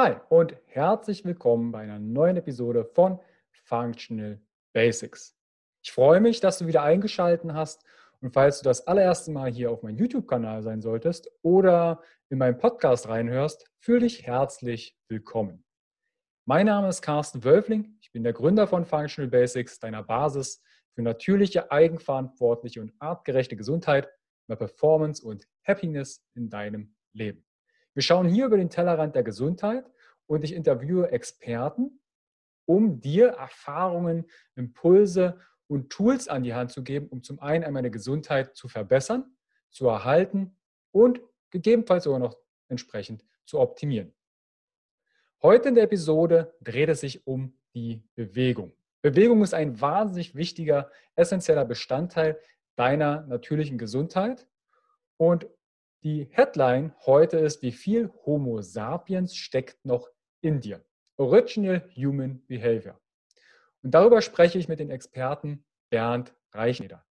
Hi und herzlich willkommen bei einer neuen Episode von Functional Basics. Ich freue mich, dass du wieder eingeschaltet hast und falls du das allererste Mal hier auf meinem YouTube-Kanal sein solltest oder in meinen Podcast reinhörst, fühle dich herzlich willkommen. Mein Name ist Carsten Wölfling, ich bin der Gründer von Functional Basics, deiner Basis für natürliche, eigenverantwortliche und artgerechte Gesundheit, mehr Performance und Happiness in deinem Leben. Wir schauen hier über den Tellerrand der Gesundheit und ich interviewe Experten, um dir Erfahrungen, Impulse und Tools an die Hand zu geben, um zum einen einmal eine Gesundheit zu verbessern, zu erhalten und gegebenenfalls sogar noch entsprechend zu optimieren. Heute in der Episode dreht es sich um die Bewegung. Bewegung ist ein wahnsinnig wichtiger, essentieller Bestandteil deiner natürlichen Gesundheit. Und die Headline heute ist, wie viel Homo sapiens steckt noch in dir? Original Human Behavior. Und darüber spreche ich mit dem Experten Bernd Reichneder.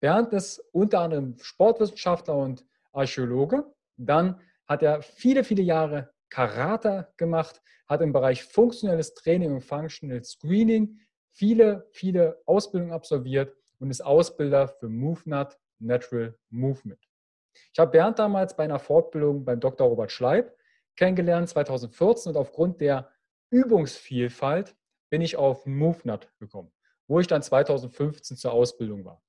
Bernd ist unter anderem Sportwissenschaftler und Archäologe. Dann hat er viele, viele Jahre Karate gemacht, hat im Bereich funktionelles Training und Functional Screening viele, viele Ausbildungen absolviert und ist Ausbilder für MoveNut Natural Movement. Ich habe Bernd damals bei einer Fortbildung beim Dr. Robert Schleib kennengelernt, 2014, und aufgrund der Übungsvielfalt bin ich auf MoveNut gekommen, wo ich dann 2015 zur Ausbildung war.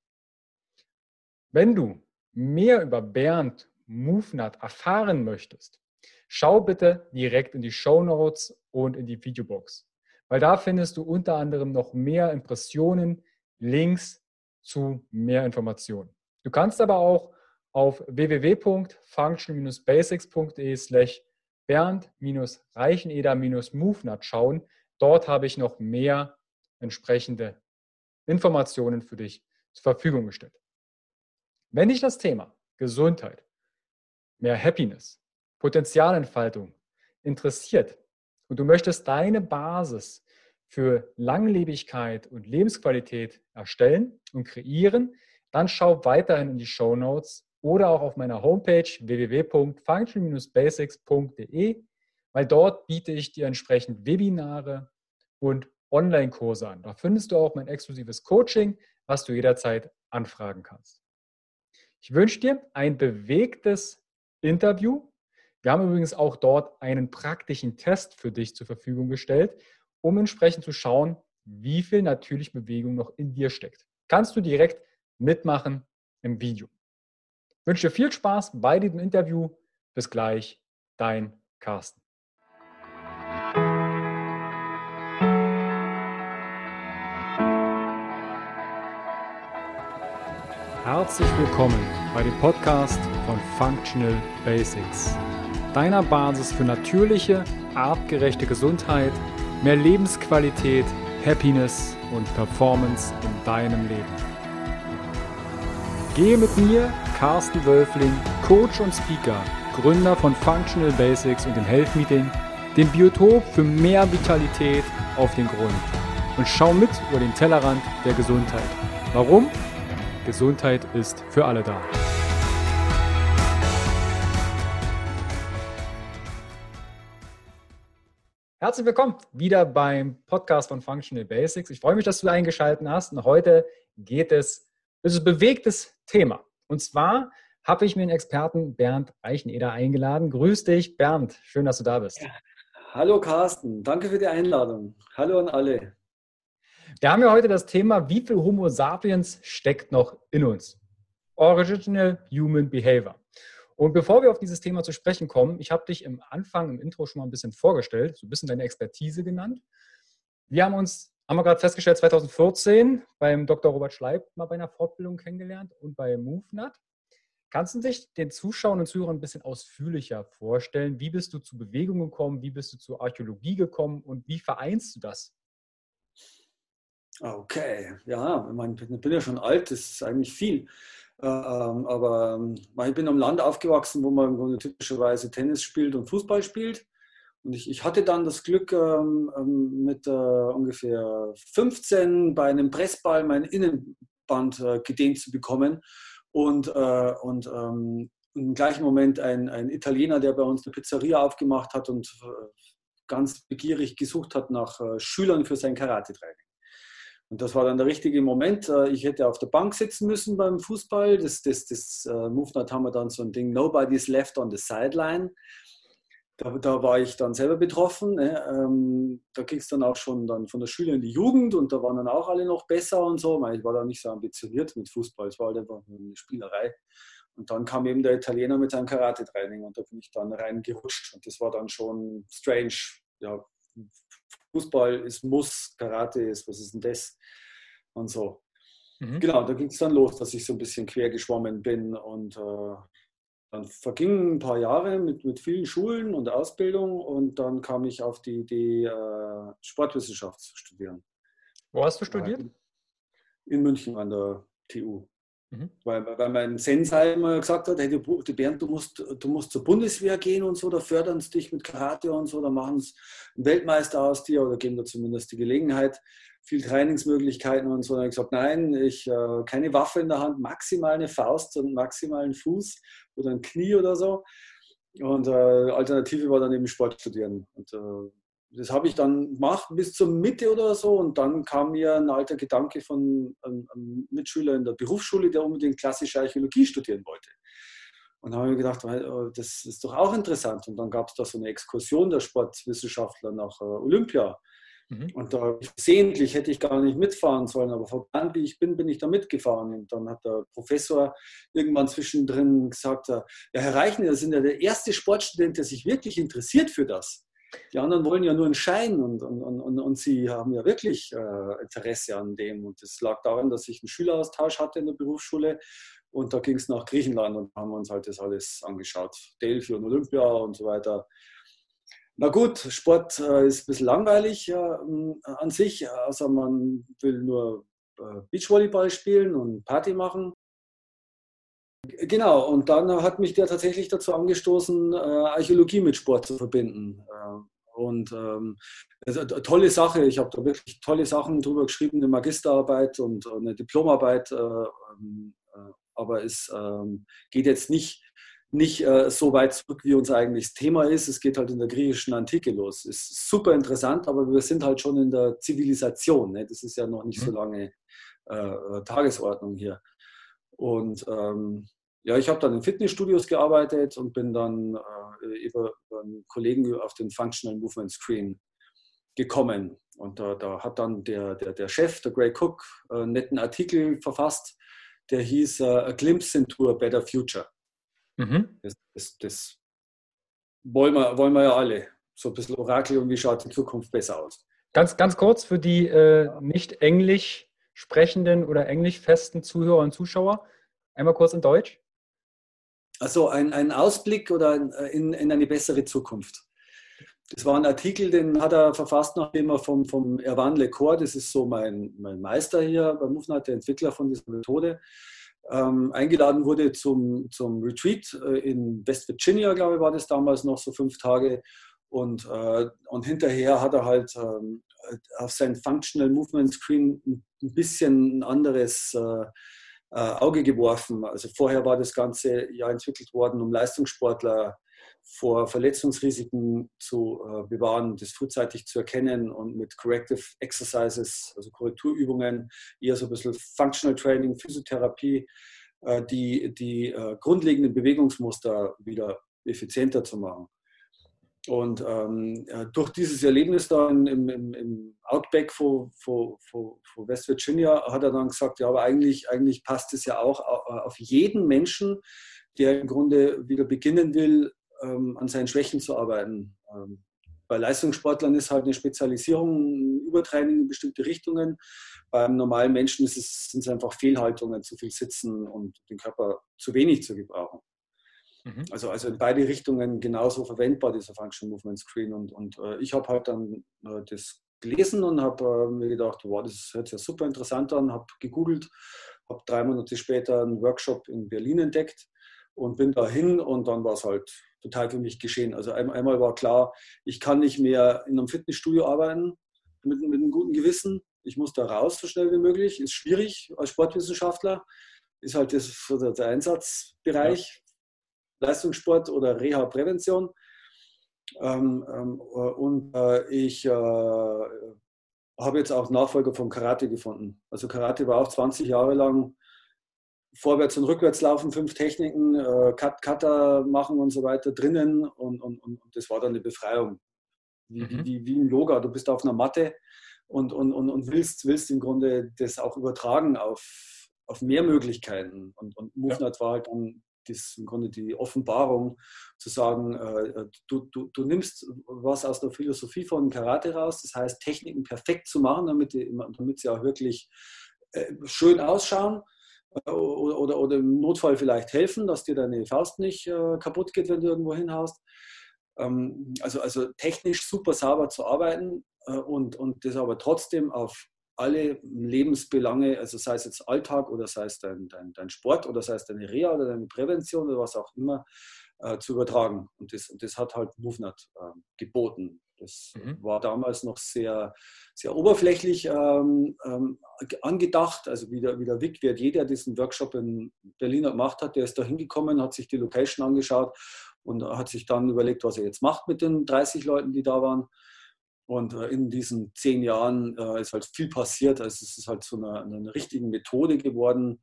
Wenn du mehr über Bernd MoveNut erfahren möchtest, schau bitte direkt in die Show Notes und in die Videobox, weil da findest du unter anderem noch mehr Impressionen, Links zu mehr Informationen. Du kannst aber auch auf www.function-basics.de slash bernd-reicheneder-movnut schauen. Dort habe ich noch mehr entsprechende Informationen für dich zur Verfügung gestellt. Wenn dich das Thema Gesundheit, mehr Happiness, Potenzialentfaltung interessiert und du möchtest deine Basis für Langlebigkeit und Lebensqualität erstellen und kreieren, dann schau weiterhin in die Show Notes oder auch auf meiner Homepage www.function-basics.de, weil dort biete ich dir entsprechend Webinare und Online-Kurse an. Da findest du auch mein exklusives Coaching, was du jederzeit anfragen kannst. Ich wünsche dir ein bewegtes Interview. Wir haben übrigens auch dort einen praktischen Test für dich zur Verfügung gestellt, um entsprechend zu schauen, wie viel natürliche Bewegung noch in dir steckt. Kannst du direkt mitmachen im Video. Wünsche dir viel Spaß bei diesem Interview. Bis gleich, dein Carsten. Herzlich willkommen bei dem Podcast von Functional Basics, deiner Basis für natürliche, artgerechte Gesundheit, mehr Lebensqualität, Happiness und Performance in deinem Leben. Gehe mit mir, Carsten Wölfling, Coach und Speaker, Gründer von Functional Basics und dem Health Meeting, dem Biotop für mehr Vitalität auf den Grund und schau mit über den Tellerrand der Gesundheit. Warum? Gesundheit ist für alle da. Herzlich willkommen wieder beim Podcast von Functional Basics. Ich freue mich, dass du eingeschaltet hast und heute geht es das ist ein bewegtes Thema. Und zwar habe ich mir den Experten Bernd Reicheneder eingeladen. Grüß dich, Bernd. Schön, dass du da bist. Ja. Hallo Carsten, danke für die Einladung. Hallo an alle. Wir haben ja heute das Thema, wie viel Homo sapiens steckt noch in uns? Original Human Behavior. Und bevor wir auf dieses Thema zu sprechen kommen, ich habe dich im Anfang, im Intro schon mal ein bisschen vorgestellt, so ein bisschen deine Expertise genannt. Wir haben uns haben wir gerade festgestellt, 2014 beim Dr. Robert Schleib mal bei einer Fortbildung kennengelernt und bei MoveNut. Kannst du dich den Zuschauern und Zuhörern ein bisschen ausführlicher vorstellen? Wie bist du zu Bewegung gekommen? Wie bist du zur Archäologie gekommen? Und wie vereinst du das? Okay, ja, ich bin ja schon alt, das ist eigentlich viel. Ähm, aber ähm, ich bin am Land aufgewachsen, wo man typischerweise Tennis spielt und Fußball spielt. Und ich, ich hatte dann das Glück, ähm, ähm mit äh, ungefähr 15 bei einem Pressball mein Innenband äh, gedehnt zu bekommen. Und, äh, und ähm, im gleichen Moment ein, ein Italiener, der bei uns eine Pizzeria aufgemacht hat und äh, ganz begierig gesucht hat nach äh, Schülern für sein Karate-Training. Und das war dann der richtige Moment. Äh, ich hätte auf der Bank sitzen müssen beim Fußball. Das, das, das äh, Movement haben wir dann so ein Ding, Nobody's left on the sideline. Da, da war ich dann selber betroffen. Ne? Ähm, da ging es dann auch schon dann von der Schule in die Jugend und da waren dann auch alle noch besser und so. Ich war da nicht so ambitioniert mit Fußball. Es war halt einfach eine Spielerei. Und dann kam eben der Italiener mit seinem Karate-Training und da bin ich dann reingerutscht. Und das war dann schon strange. Ja, Fußball ist Muss, Karate ist, was ist denn das? Und so. Mhm. Genau, da ging es dann los, dass ich so ein bisschen quer geschwommen bin und äh, dann vergingen ein paar Jahre mit, mit vielen Schulen und Ausbildung und dann kam ich auf die Idee, äh, Sportwissenschaft zu studieren. Wo hast du studiert? In München an der TU. Mhm. Weil, weil mein Sensei immer gesagt hat, hey, du, Bernd, du musst, du musst zur Bundeswehr gehen und so, da fördern sie dich mit Karate und so, da machen sie einen Weltmeister aus dir oder geben dir zumindest die Gelegenheit, viel Trainingsmöglichkeiten und so. Und habe ich gesagt, nein, ich äh, keine Waffe in der Hand, maximal eine Faust und maximal einen Fuß oder ein Knie oder so. Und äh, Alternative war dann eben Sport studieren. Und äh, das habe ich dann gemacht bis zur Mitte oder so und dann kam mir ein alter Gedanke von einem, einem Mitschüler in der Berufsschule, der unbedingt klassische Archäologie studieren wollte. Und da habe ich gedacht, oh, das ist doch auch interessant. Und dann gab es da so eine Exkursion der Sportwissenschaftler nach äh, Olympia. Mhm. Und da versehentlich hätte ich gar nicht mitfahren sollen, aber verbrannt wie ich bin, bin ich da mitgefahren. Und dann hat der Professor irgendwann zwischendrin gesagt, ja, Herr Reichner, Sie sind ja der erste Sportstudent, der sich wirklich interessiert für das. Die anderen wollen ja nur einen Schein und, und, und, und sie haben ja wirklich äh, Interesse an dem. Und das lag daran, dass ich einen Schüleraustausch hatte in der Berufsschule und da ging es nach Griechenland und haben uns halt das alles angeschaut. Delphi und Olympia und so weiter. Na gut, Sport äh, ist ein bisschen langweilig äh, an sich, außer man will nur äh, Beachvolleyball spielen und Party machen. Genau, und dann hat mich der tatsächlich dazu angestoßen, äh, Archäologie mit Sport zu verbinden. Äh, und ähm, eine tolle Sache, ich habe da wirklich tolle Sachen drüber geschrieben, eine Magisterarbeit und eine Diplomarbeit, äh, ähm, aber es ähm, geht jetzt nicht, nicht so weit zurück, wie unser eigentliches Thema ist. Es geht halt in der griechischen Antike los. Ist super interessant, aber wir sind halt schon in der Zivilisation. Ne? Das ist ja noch nicht so mhm. lange Tagesordnung hier. Und ähm, ja, ich habe dann in Fitnessstudios gearbeitet und bin dann äh, über, über, einen Kollegen auf den Functional Movement Screen gekommen. Und da, da hat dann der, der, der Chef, der Gray Cook, äh, einen netten Artikel verfasst, der hieß uh, A Glimpse into a Better Future. Mhm. Das, das, das wollen, wir, wollen wir ja alle. So ein bisschen Orakel und wie schaut die Zukunft besser aus. Ganz, ganz kurz für die äh, nicht englisch sprechenden oder englisch festen Zuhörer und Zuschauer. Einmal kurz in Deutsch. Also ein, ein Ausblick oder in, in eine bessere Zukunft. Das war ein Artikel, den hat er verfasst, nachdem er vom, vom Erwan Lecor, das ist so mein, mein Meister hier bei Movnat, der Entwickler von dieser Methode, ähm, eingeladen wurde zum, zum Retreat äh, in West Virginia, glaube ich, war das damals noch so fünf Tage. Und, äh, und hinterher hat er halt ähm, auf sein Functional Movement Screen ein bisschen ein anderes äh, äh, Auge geworfen. Also vorher war das Ganze ja entwickelt worden, um Leistungssportler vor Verletzungsrisiken zu äh, bewahren, das frühzeitig zu erkennen und mit Corrective Exercises, also Korrekturübungen, eher so ein bisschen Functional Training, Physiotherapie, äh, die, die grundlegenden Bewegungsmuster wieder effizienter zu machen. Und ähm, durch dieses Erlebnis da im, im, im Outback von, von, von, West Virginia hat er dann gesagt, ja, aber eigentlich, eigentlich passt es ja auch auf jeden Menschen, der im Grunde wieder beginnen will, ähm, an seinen Schwächen zu arbeiten. Ähm, bei Leistungssportlern ist halt eine Spezialisierung, Übertraining in bestimmte Richtungen. Beim normalen Menschen sind es einfach Fehlhaltungen, zu viel Sitzen und den Körper zu wenig zu gebrauchen. Mhm. Also, also in beide Richtungen genauso verwendbar, dieser Function Movement Screen. Und, und äh, ich habe halt dann äh, das gelesen und habe äh, mir gedacht, wow, das hört sich ja super interessant an, habe gegoogelt, habe drei Monate später einen Workshop in Berlin entdeckt und bin dahin und dann war es halt total für mich geschehen. Also ein, einmal war klar, ich kann nicht mehr in einem Fitnessstudio arbeiten mit, mit einem guten Gewissen. Ich muss da raus so schnell wie möglich. Ist schwierig als Sportwissenschaftler. Ist halt das, der Einsatzbereich. Leistungssport oder Reha-Prävention. Ähm, ähm, und äh, ich äh, habe jetzt auch Nachfolger vom Karate gefunden. Also Karate war auch 20 Jahre lang vorwärts und rückwärts laufen, fünf Techniken, äh, Cut, Cutter machen und so weiter drinnen und, und, und das war dann eine Befreiung. Wie, mhm. wie, wie im Yoga, du bist auf einer Matte und, und, und, und willst, willst im Grunde das auch übertragen auf, auf mehr Möglichkeiten. Und, und MoveNet ja. war halt dann das im Grunde die Offenbarung zu sagen, äh, du, du, du nimmst was aus der Philosophie von Karate raus, das heißt Techniken perfekt zu machen, damit, die, damit sie auch wirklich äh, schön ausschauen äh, oder, oder, oder, im Notfall vielleicht helfen, dass dir deine Faust nicht äh, kaputt geht, wenn du irgendwo hinhaust. Ähm, also, also technisch super sauber zu arbeiten äh, und, und das aber trotzdem auf alle Lebensbelange, also sei es jetzt Alltag oder sei es dein, dein, dein Sport oder sei es deine Reha oder deine Prävention oder was auch immer, äh, zu übertragen. Und das, und das hat halt MoveNet äh, geboten. Das mhm. war damals noch sehr, sehr oberflächlich ähm, ähm, angedacht. Also wie der, wie der Vic Verdier, der diesen Workshop in Berlin gemacht hat, der ist da hingekommen, hat sich die Location angeschaut und hat sich dann überlegt, was er jetzt macht mit den 30 Leuten, die da waren. Und äh, in diesen zehn Jahren äh, ist halt viel passiert. Also es ist halt zu einer, einer richtigen Methode geworden,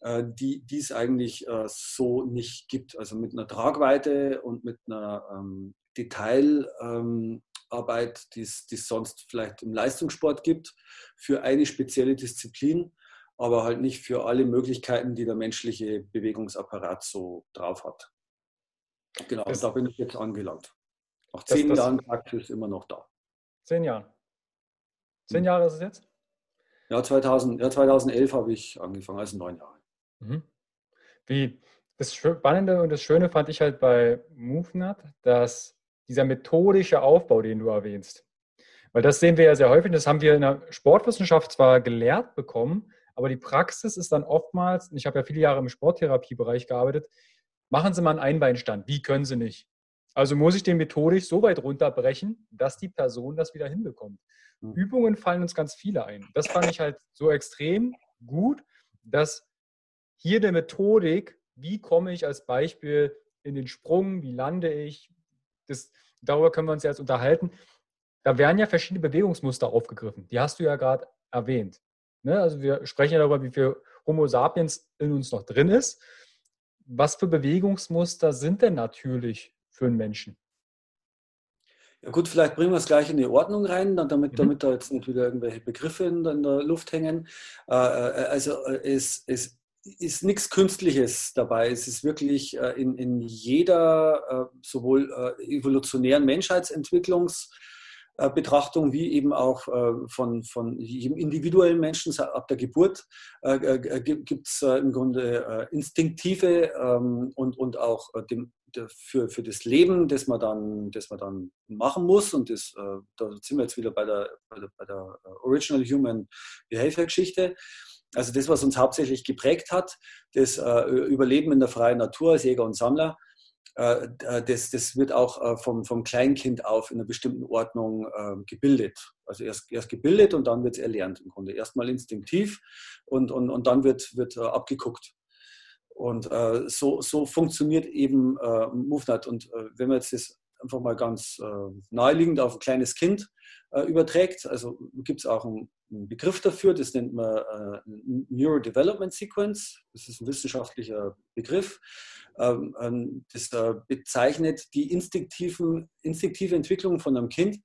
äh, die, die es eigentlich so nicht gibt. Also mit einer Tragweite und mit einer ähm, Detailarbeit, ähm, die es sonst vielleicht im Leistungssport gibt, für eine spezielle Disziplin, aber halt nicht für alle Möglichkeiten, die der menschliche Bewegungsapparat so drauf hat. Genau, das, da bin ich jetzt angelangt. Nach zehn das, Jahren Praxis immer noch da. Zehn Jahren. Zehn hm. Jahre ist es jetzt? Ja, 2000, ja 2011 habe ich angefangen, also neun Jahre. Mhm. Wie, das Spannende und das Schöne fand ich halt bei MoveNut, dass dieser methodische Aufbau, den du erwähnst, weil das sehen wir ja sehr häufig, das haben wir in der Sportwissenschaft zwar gelehrt bekommen, aber die Praxis ist dann oftmals, und ich habe ja viele Jahre im Sporttherapiebereich gearbeitet, machen Sie mal einen Einbeinstand. Wie können Sie nicht? Also muss ich den methodisch so weit runterbrechen, dass die Person das wieder hinbekommt. Mhm. Übungen fallen uns ganz viele ein. Das fand ich halt so extrem gut, dass hier der Methodik, wie komme ich als Beispiel in den Sprung, wie lande ich, das, darüber können wir uns jetzt unterhalten. Da werden ja verschiedene Bewegungsmuster aufgegriffen. Die hast du ja gerade erwähnt. Ne? Also wir sprechen ja darüber, wie viel Homo sapiens in uns noch drin ist. Was für Bewegungsmuster sind denn natürlich für einen Menschen. Ja gut, vielleicht bringen wir es gleich in die Ordnung rein, damit, mhm. damit da jetzt nicht wieder irgendwelche Begriffe in, in der Luft hängen. Äh, äh also äh, es, es ist nichts Künstliches dabei. Es ist wirklich äh, in, in jeder äh, sowohl äh, evolutionären Menschheitsentwicklungs- äh, Betrachtung wie eben auch von, von jedem individuellen Menschen ab der Geburt gibt es im Grunde instinktive ähm, und, und auch dem, für, für das Leben, das man dann, das man dann machen muss. Und das, da sind wir jetzt wieder bei der, bei der, bei der Original Human Behavior Geschichte. Also das, was uns hauptsächlich geprägt hat, das Überleben in der freien Natur als Jäger und Sammler, äh, äh, das, das wird auch äh, vom, vom Kleinkind auf in einer bestimmten Ordnung gebildet. Also erst, erst gebildet und dann wird es erlernt im Grunde. Erstmal instinktiv und, und, und dann wird, wird abgeguckt. Und äh, so, so funktioniert eben äh, MoveNet. Und äh, wenn man jetzt das einfach mal ganz äh, naheliegend auf ein kleines Kind äh, überträgt, also gibt es auch einen, einen, Begriff dafür, das nennt man äh, Neurodevelopment Sequence. Das ist ein wissenschaftlicher Begriff. Ähm, ähm, das bezeichnet die instinktiven, instinktive Entwicklung von einem Kind,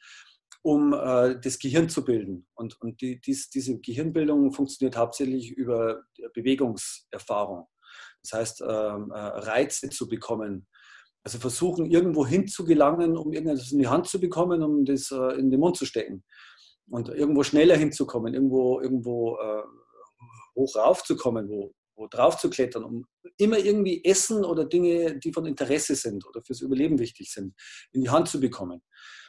um äh, das Gehirn zu bilden. Und, und die, dies, diese Gehirnbildung funktioniert hauptsächlich über Bewegungserfahrung. Das heißt, ähm, äh, Reize zu bekommen. Also versuchen, irgendwo hinzugelangen, um irgendetwas in die Hand zu bekommen, um das äh, in den Mund zu stecken. Und irgendwo schneller hinzukommen, irgendwo, irgendwo äh, hoch raufzukommen, wo, wo drauf zu klettern, um immer irgendwie Essen oder Dinge, die von Interesse sind oder fürs Überleben wichtig sind, in die Hand zu bekommen.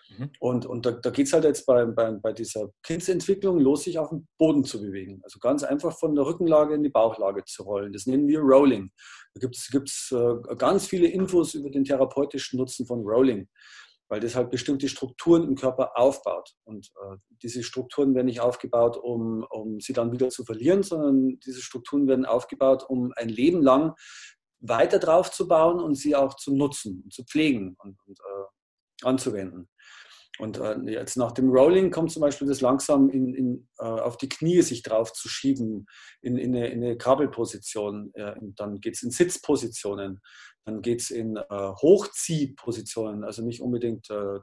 Mhm. Und, und da, da geht es halt jetzt bei, bei, bei dieser Kindsentwicklung los, sich auf dem Boden zu bewegen. Also ganz einfach von der Rückenlage in die Bauchlage zu rollen. Das nennen wir Rolling. Da gibt es äh, ganz viele Infos über den therapeutischen Nutzen von Rolling weil das halt bestimmte Strukturen im Körper aufbaut. Und äh, diese Strukturen werden nicht aufgebaut, um, um sie dann wieder zu verlieren, sondern diese Strukturen werden aufgebaut, um ein Leben lang weiter drauf zu bauen und sie auch zu nutzen, zu pflegen. Und, und äh, anzuwenden. Und äh, jetzt nach dem Rolling kommt zum Beispiel das langsam in, in, äh, auf die Knie sich drauf zu schieben, in, in, eine, in eine Kabelposition. Ja, dann geht es in Sitzpositionen, dann geht es in äh, Hochziehpositionen, also nicht unbedingt äh,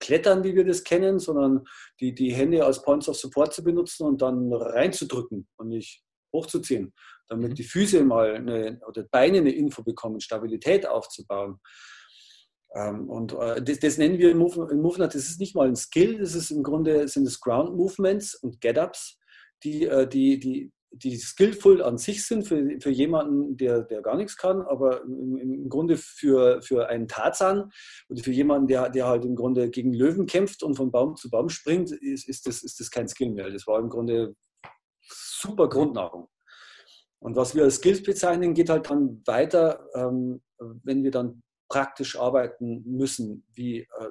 Klettern, wie wir das kennen, sondern die, die Hände als Points of Support zu benutzen und dann reinzudrücken und nicht hochzuziehen, damit mhm. die Füße mal eine, oder Beine eine Info bekommen, Stabilität aufzubauen. Ähm, und äh, das, das, nennen wir im Movement, das ist nicht mal ein Skill, das ist im Grunde sind es Ground Movements und Get-Ups, die, äh, die, die, die skillful an sich sind für, für jemanden, der, der gar nichts kann, aber im, im Grunde für, für einen Tarzan oder für jemanden, der, der halt im Grunde gegen Löwen kämpft und von Baum zu Baum springt, ist, ist, das, ist das kein Skill mehr. Das war im Grunde super Grundnahrung. Und was wir als Skills bezeichnen, geht halt dann weiter, ähm, wenn wir dann praktisch arbeiten müssen. Wie, äh,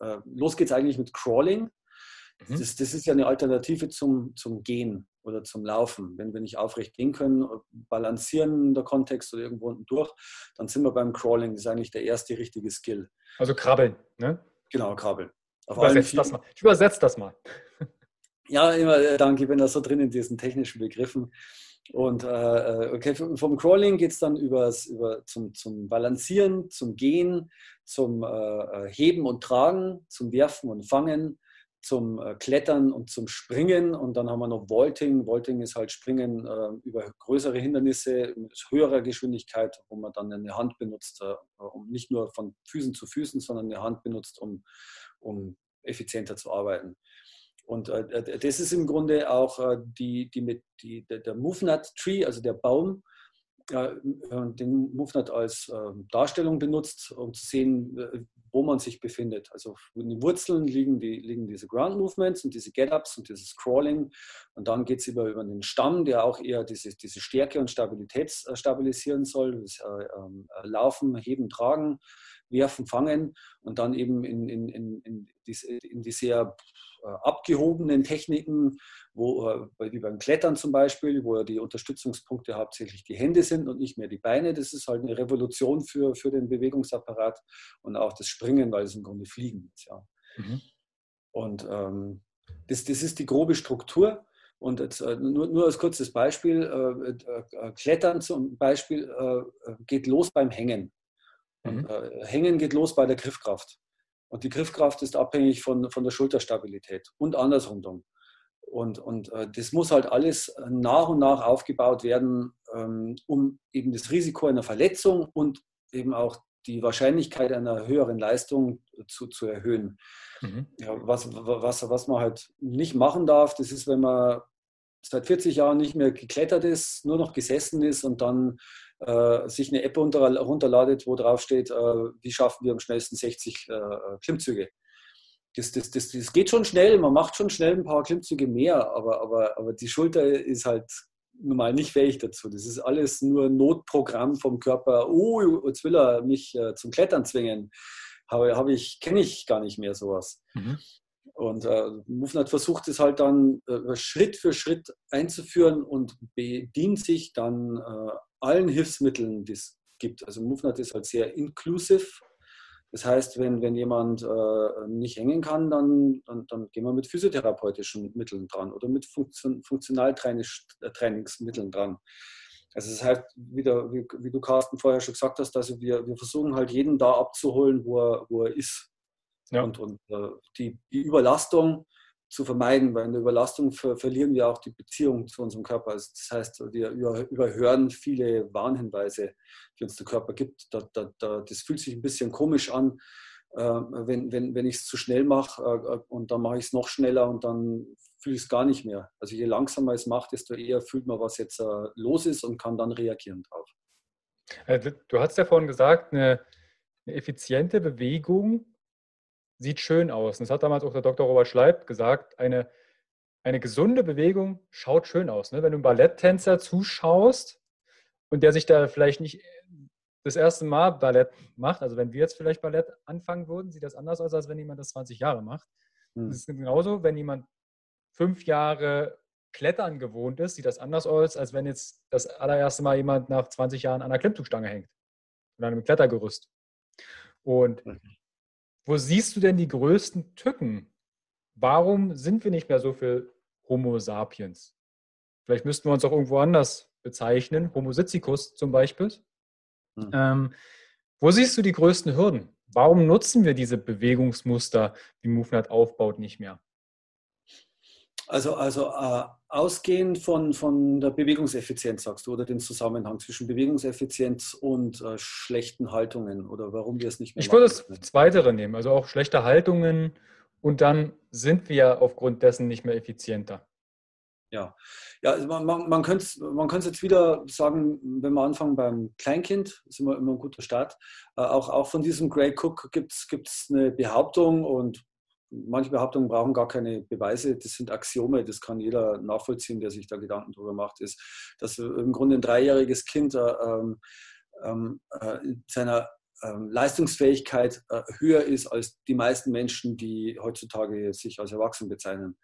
äh, los geht's eigentlich mit Crawling. Mhm. Das, das, ist ja eine Alternative zum, zum Gehen oder zum Laufen. Wenn wir nicht aufrecht gehen können, balancieren der Kontext oder irgendwo unten durch, dann sind wir beim Crawling. Das ist eigentlich der erste richtige Skill. Also krabbeln, ne? Genau, krabbeln. Übersetzt das mal. Ich übersetze das mal. Ja, immer, äh, danke, ich bin da so drin in diesen technischen Begriffen. Und äh, äh, okay, vom Crawling geht es dann übers, über zum, zum Balancieren, zum Gehen, zum äh, äh, Heben und Tragen, zum Werfen und Fangen, zum äh, Klettern und zum Springen. Und dann haben wir noch Vaulting. Vaulting ist halt Springen äh, über größere Hindernisse mit höherer Geschwindigkeit, wo man dann eine Hand benutzt, um nicht nur von Füßen zu Füßen, sondern eine Hand benutzt, um, um effizienter zu arbeiten. Und äh, äh, das ist im Grunde auch äh, die, die mit, die, der, MoveNut Tree, also der Baum, äh, den MoveNut als ähm, Darstellung benutzt, um zu sehen, äh, wo man sich befindet. Also in den Wurzeln liegen, die, liegen diese Ground Movements und diese Get-Ups und dieses Crawling. Und dann geht es über, über den Stamm, der auch eher diese, diese Stärke und Stabilität äh, stabilisieren soll. Das, ähm, Laufen, Heben, Tragen, Werfen, Fangen und dann eben in, in, in, in, die, in die sehr äh, abgehobenen Techniken, wo, äh, wie beim Klettern zum Beispiel, wo ja die Unterstützungspunkte hauptsächlich die Hände sind und nicht mehr die Beine. Das ist halt eine Revolution für, für den Bewegungsapparat und auch das Springen, weil es im Grunde Fliegen ist. Ja. Mhm. Und ähm, das, das ist die grobe Struktur. Und jetzt, äh, nur, nur als kurzes Beispiel, äh, äh, Klettern zum Beispiel äh, geht los beim Hängen. Mhm. Hängen geht los bei der Griffkraft. Und die Griffkraft ist abhängig von, von der Schulterstabilität und andersrum. Und, und äh, das muss halt alles nach und nach aufgebaut werden, ähm, um eben das Risiko einer Verletzung und eben auch die Wahrscheinlichkeit einer höheren Leistung zu, zu erhöhen. Mhm. Ja, was, was, was man halt nicht machen darf, das ist, wenn man seit 40 Jahren nicht mehr geklettert ist, nur noch gesessen ist und dann äh, sich eine App runterladet, wo drauf steht, äh, wie schaffen wir am schnellsten 60 äh, Klimmzüge. Das, das, das, das geht schon schnell, man macht schon schnell ein paar Klimmzüge mehr, aber, aber, aber die Schulter ist halt normal nicht fähig dazu. Das ist alles nur ein Notprogramm vom Körper. Oh, jetzt will er mich äh, zum Klettern zwingen. Habe, habe ich, kenne ich gar nicht mehr sowas. Mhm. Und äh, Movnat versucht es halt dann äh, Schritt für Schritt einzuführen und bedient sich dann äh, allen Hilfsmitteln, die es gibt. Also Movnat ist halt sehr inclusive. Das heißt, wenn, wenn jemand äh, nicht hängen kann, dann, dann, dann, gehen wir mit physiotherapeutischen Mitteln dran oder mit Funktion, Funktionaltrainingsmitteln dran. Also das heißt, wie, der, wie, wie, du Carsten vorher schon gesagt hast, also wir, wir versuchen halt jeden da abzuholen, wo er, wo er ist. Ja. Und, und äh, die, die Überlastung zu vermeiden, weil in der Überlastung ver verlieren wir auch die Beziehung zu unserem Körper. Also das heißt, wir überhören viele Warnhinweise, die uns der Körper gibt. Da, da, da, das fühlt sich ein bisschen komisch an, äh, wenn, wenn, wenn ich es zu schnell mache äh, und dann mache ich es noch schneller und dann fühle ich es gar nicht mehr. Also je langsamer es macht, desto eher fühlt man, was jetzt äh, los ist und kann dann reagieren drauf. Äh, du hast ja vorhin gesagt, eine, eine effiziente Bewegung sieht schön aus. Und das hat damals auch der Dr. Robert Schleib gesagt, eine, eine gesunde Bewegung schaut schön aus. Ne? Wenn du einem Balletttänzer zuschaust und der sich da vielleicht nicht das erste Mal Ballett macht, also wenn wir jetzt vielleicht Ballett anfangen würden, sieht das anders aus, als wenn jemand das 20 Jahre macht. Hm. Das ist genauso, wenn jemand fünf Jahre Klettern gewohnt ist, sieht das anders aus, als wenn jetzt das allererste Mal jemand nach 20 Jahren an einer Klimmzugstange hängt oder einem Klettergerüst. Und wo siehst du denn die größten Tücken? Warum sind wir nicht mehr so viel Homo sapiens? Vielleicht müssten wir uns auch irgendwo anders bezeichnen, Homo sitzicus zum Beispiel. Mhm. Ähm, wo siehst du die größten Hürden? Warum nutzen wir diese Bewegungsmuster, die MoveNet aufbaut, nicht mehr? Also, also äh, ausgehend von, von der Bewegungseffizienz, sagst du, oder den Zusammenhang zwischen Bewegungseffizienz und äh, schlechten Haltungen oder warum wir es nicht mehr Ich würde das Zweitere nehmen, also auch schlechte Haltungen und dann sind wir aufgrund dessen nicht mehr effizienter. Ja, ja also man, man, man könnte es man jetzt wieder sagen, wenn wir anfangen beim Kleinkind, ist immer, immer ein guter Start. Äh, auch, auch von diesem Gray Cook gibt es eine Behauptung und manche Behauptungen brauchen gar keine Beweise, das sind Axiome, das kann jeder nachvollziehen, der sich da Gedanken darüber macht, ist, dass im Grunde ein dreijähriges Kind äh, ähm, ähm äh, seiner ähm, Leistungsfähigkeit äh, höher ist als die meisten Menschen, die heutzutage sich als Erwachsen bezeichnen.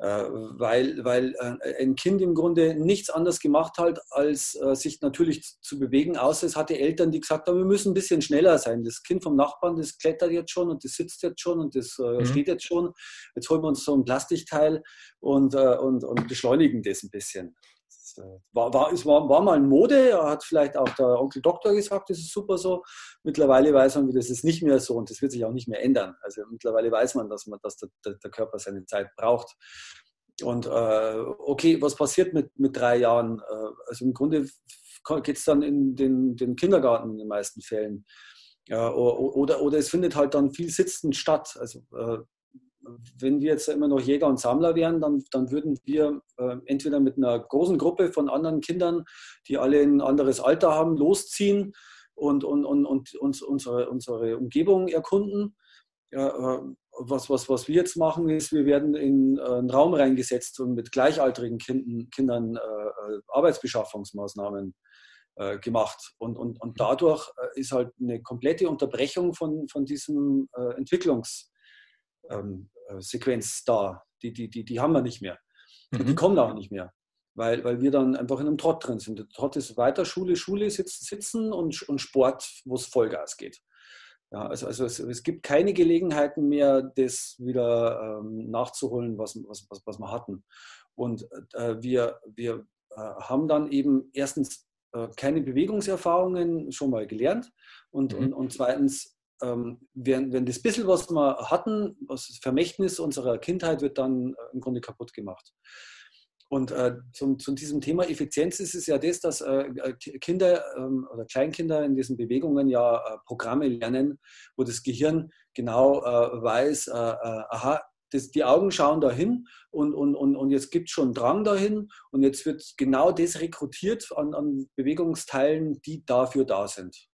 Äh, weil, weil äh, ein Kind im Grunde nichts anderes gemacht hat, als äh, sich natürlich zu bewegen, außer es hatte Eltern, die gesagt haben, wir müssen ein bisschen schneller sein. Das Kind vom Nachbarn, das klettert jetzt schon und das sitzt jetzt schon und das mhm. steht jetzt schon. Jetzt holen wir uns so ein Plastikteil und, und, und beschleunigen das ein bisschen. War, war, es war, war mal Mode, hat vielleicht auch der Onkel Doktor gesagt, das ist super so. Mittlerweile weiß man, das ist nicht mehr so und das wird sich auch nicht mehr ändern. Also mittlerweile weiß man, dass, man, dass der, der Körper seine Zeit braucht. Und äh, okay, was passiert mit, mit drei Jahren? Äh, also im Grunde geht es dann in den, den, Kindergarten in den meisten Fällen. Äh, oder, oder es findet halt dann viel Sitzen statt. Also äh, wenn wir jetzt immer noch Jäger und Sammler wären, dann, dann würden wir äh, entweder mit einer großen Gruppe von anderen Kindern, die alle ein anderes Alter haben, losziehen und, und, und, und uns, unsere, unsere Umgebung erkunden. Ja, äh, was, was, was wir jetzt machen, ist, wir werden in äh, einen Raum reingesetzt und mit gleichaltrigen Kindern, Kindern äh, Arbeitsbeschaffungsmaßnahmen gemacht. Und, und, und dadurch ist halt eine komplette Unterbrechung von, von diesem Entwicklungs- ähm, äh, Sequenz da. Die, die, die, die haben wir nicht mehr. Mhm. die kommen auch nicht mehr. Weil, weil wir dann einfach in einem Trott drin sind. Der Trott ist weiter Schule, Schule, sitzen, sitzen und, und Sport, wo es Vollgas geht. Ja, also, also es, es, gibt keine Gelegenheiten mehr, das wieder ähm, nachzuholen, was, was, was, was wir hatten. Und äh, wir, wir äh, haben dann eben erstens äh, keine Bewegungserfahrungen schon mal gelernt und, mhm. und, und zweitens ähm, wenn, wenn das bisschen, was wir hatten, das Vermächtnis unserer Kindheit, wird dann äh, im Grunde kaputt gemacht. Und äh, zum, zu diesem Thema Effizienz ist es ja das, dass äh, äh Kinder ähm, oder Kleinkinder in diesen Bewegungen ja äh, Programme lernen, wo das Gehirn genau äh, weiß, aha, das, die Augen schauen dahin und, und, und, und jetzt gibt es schon Drang dahin und jetzt wird genau das rekrutiert an, an Bewegungsteilen, die dafür da sind.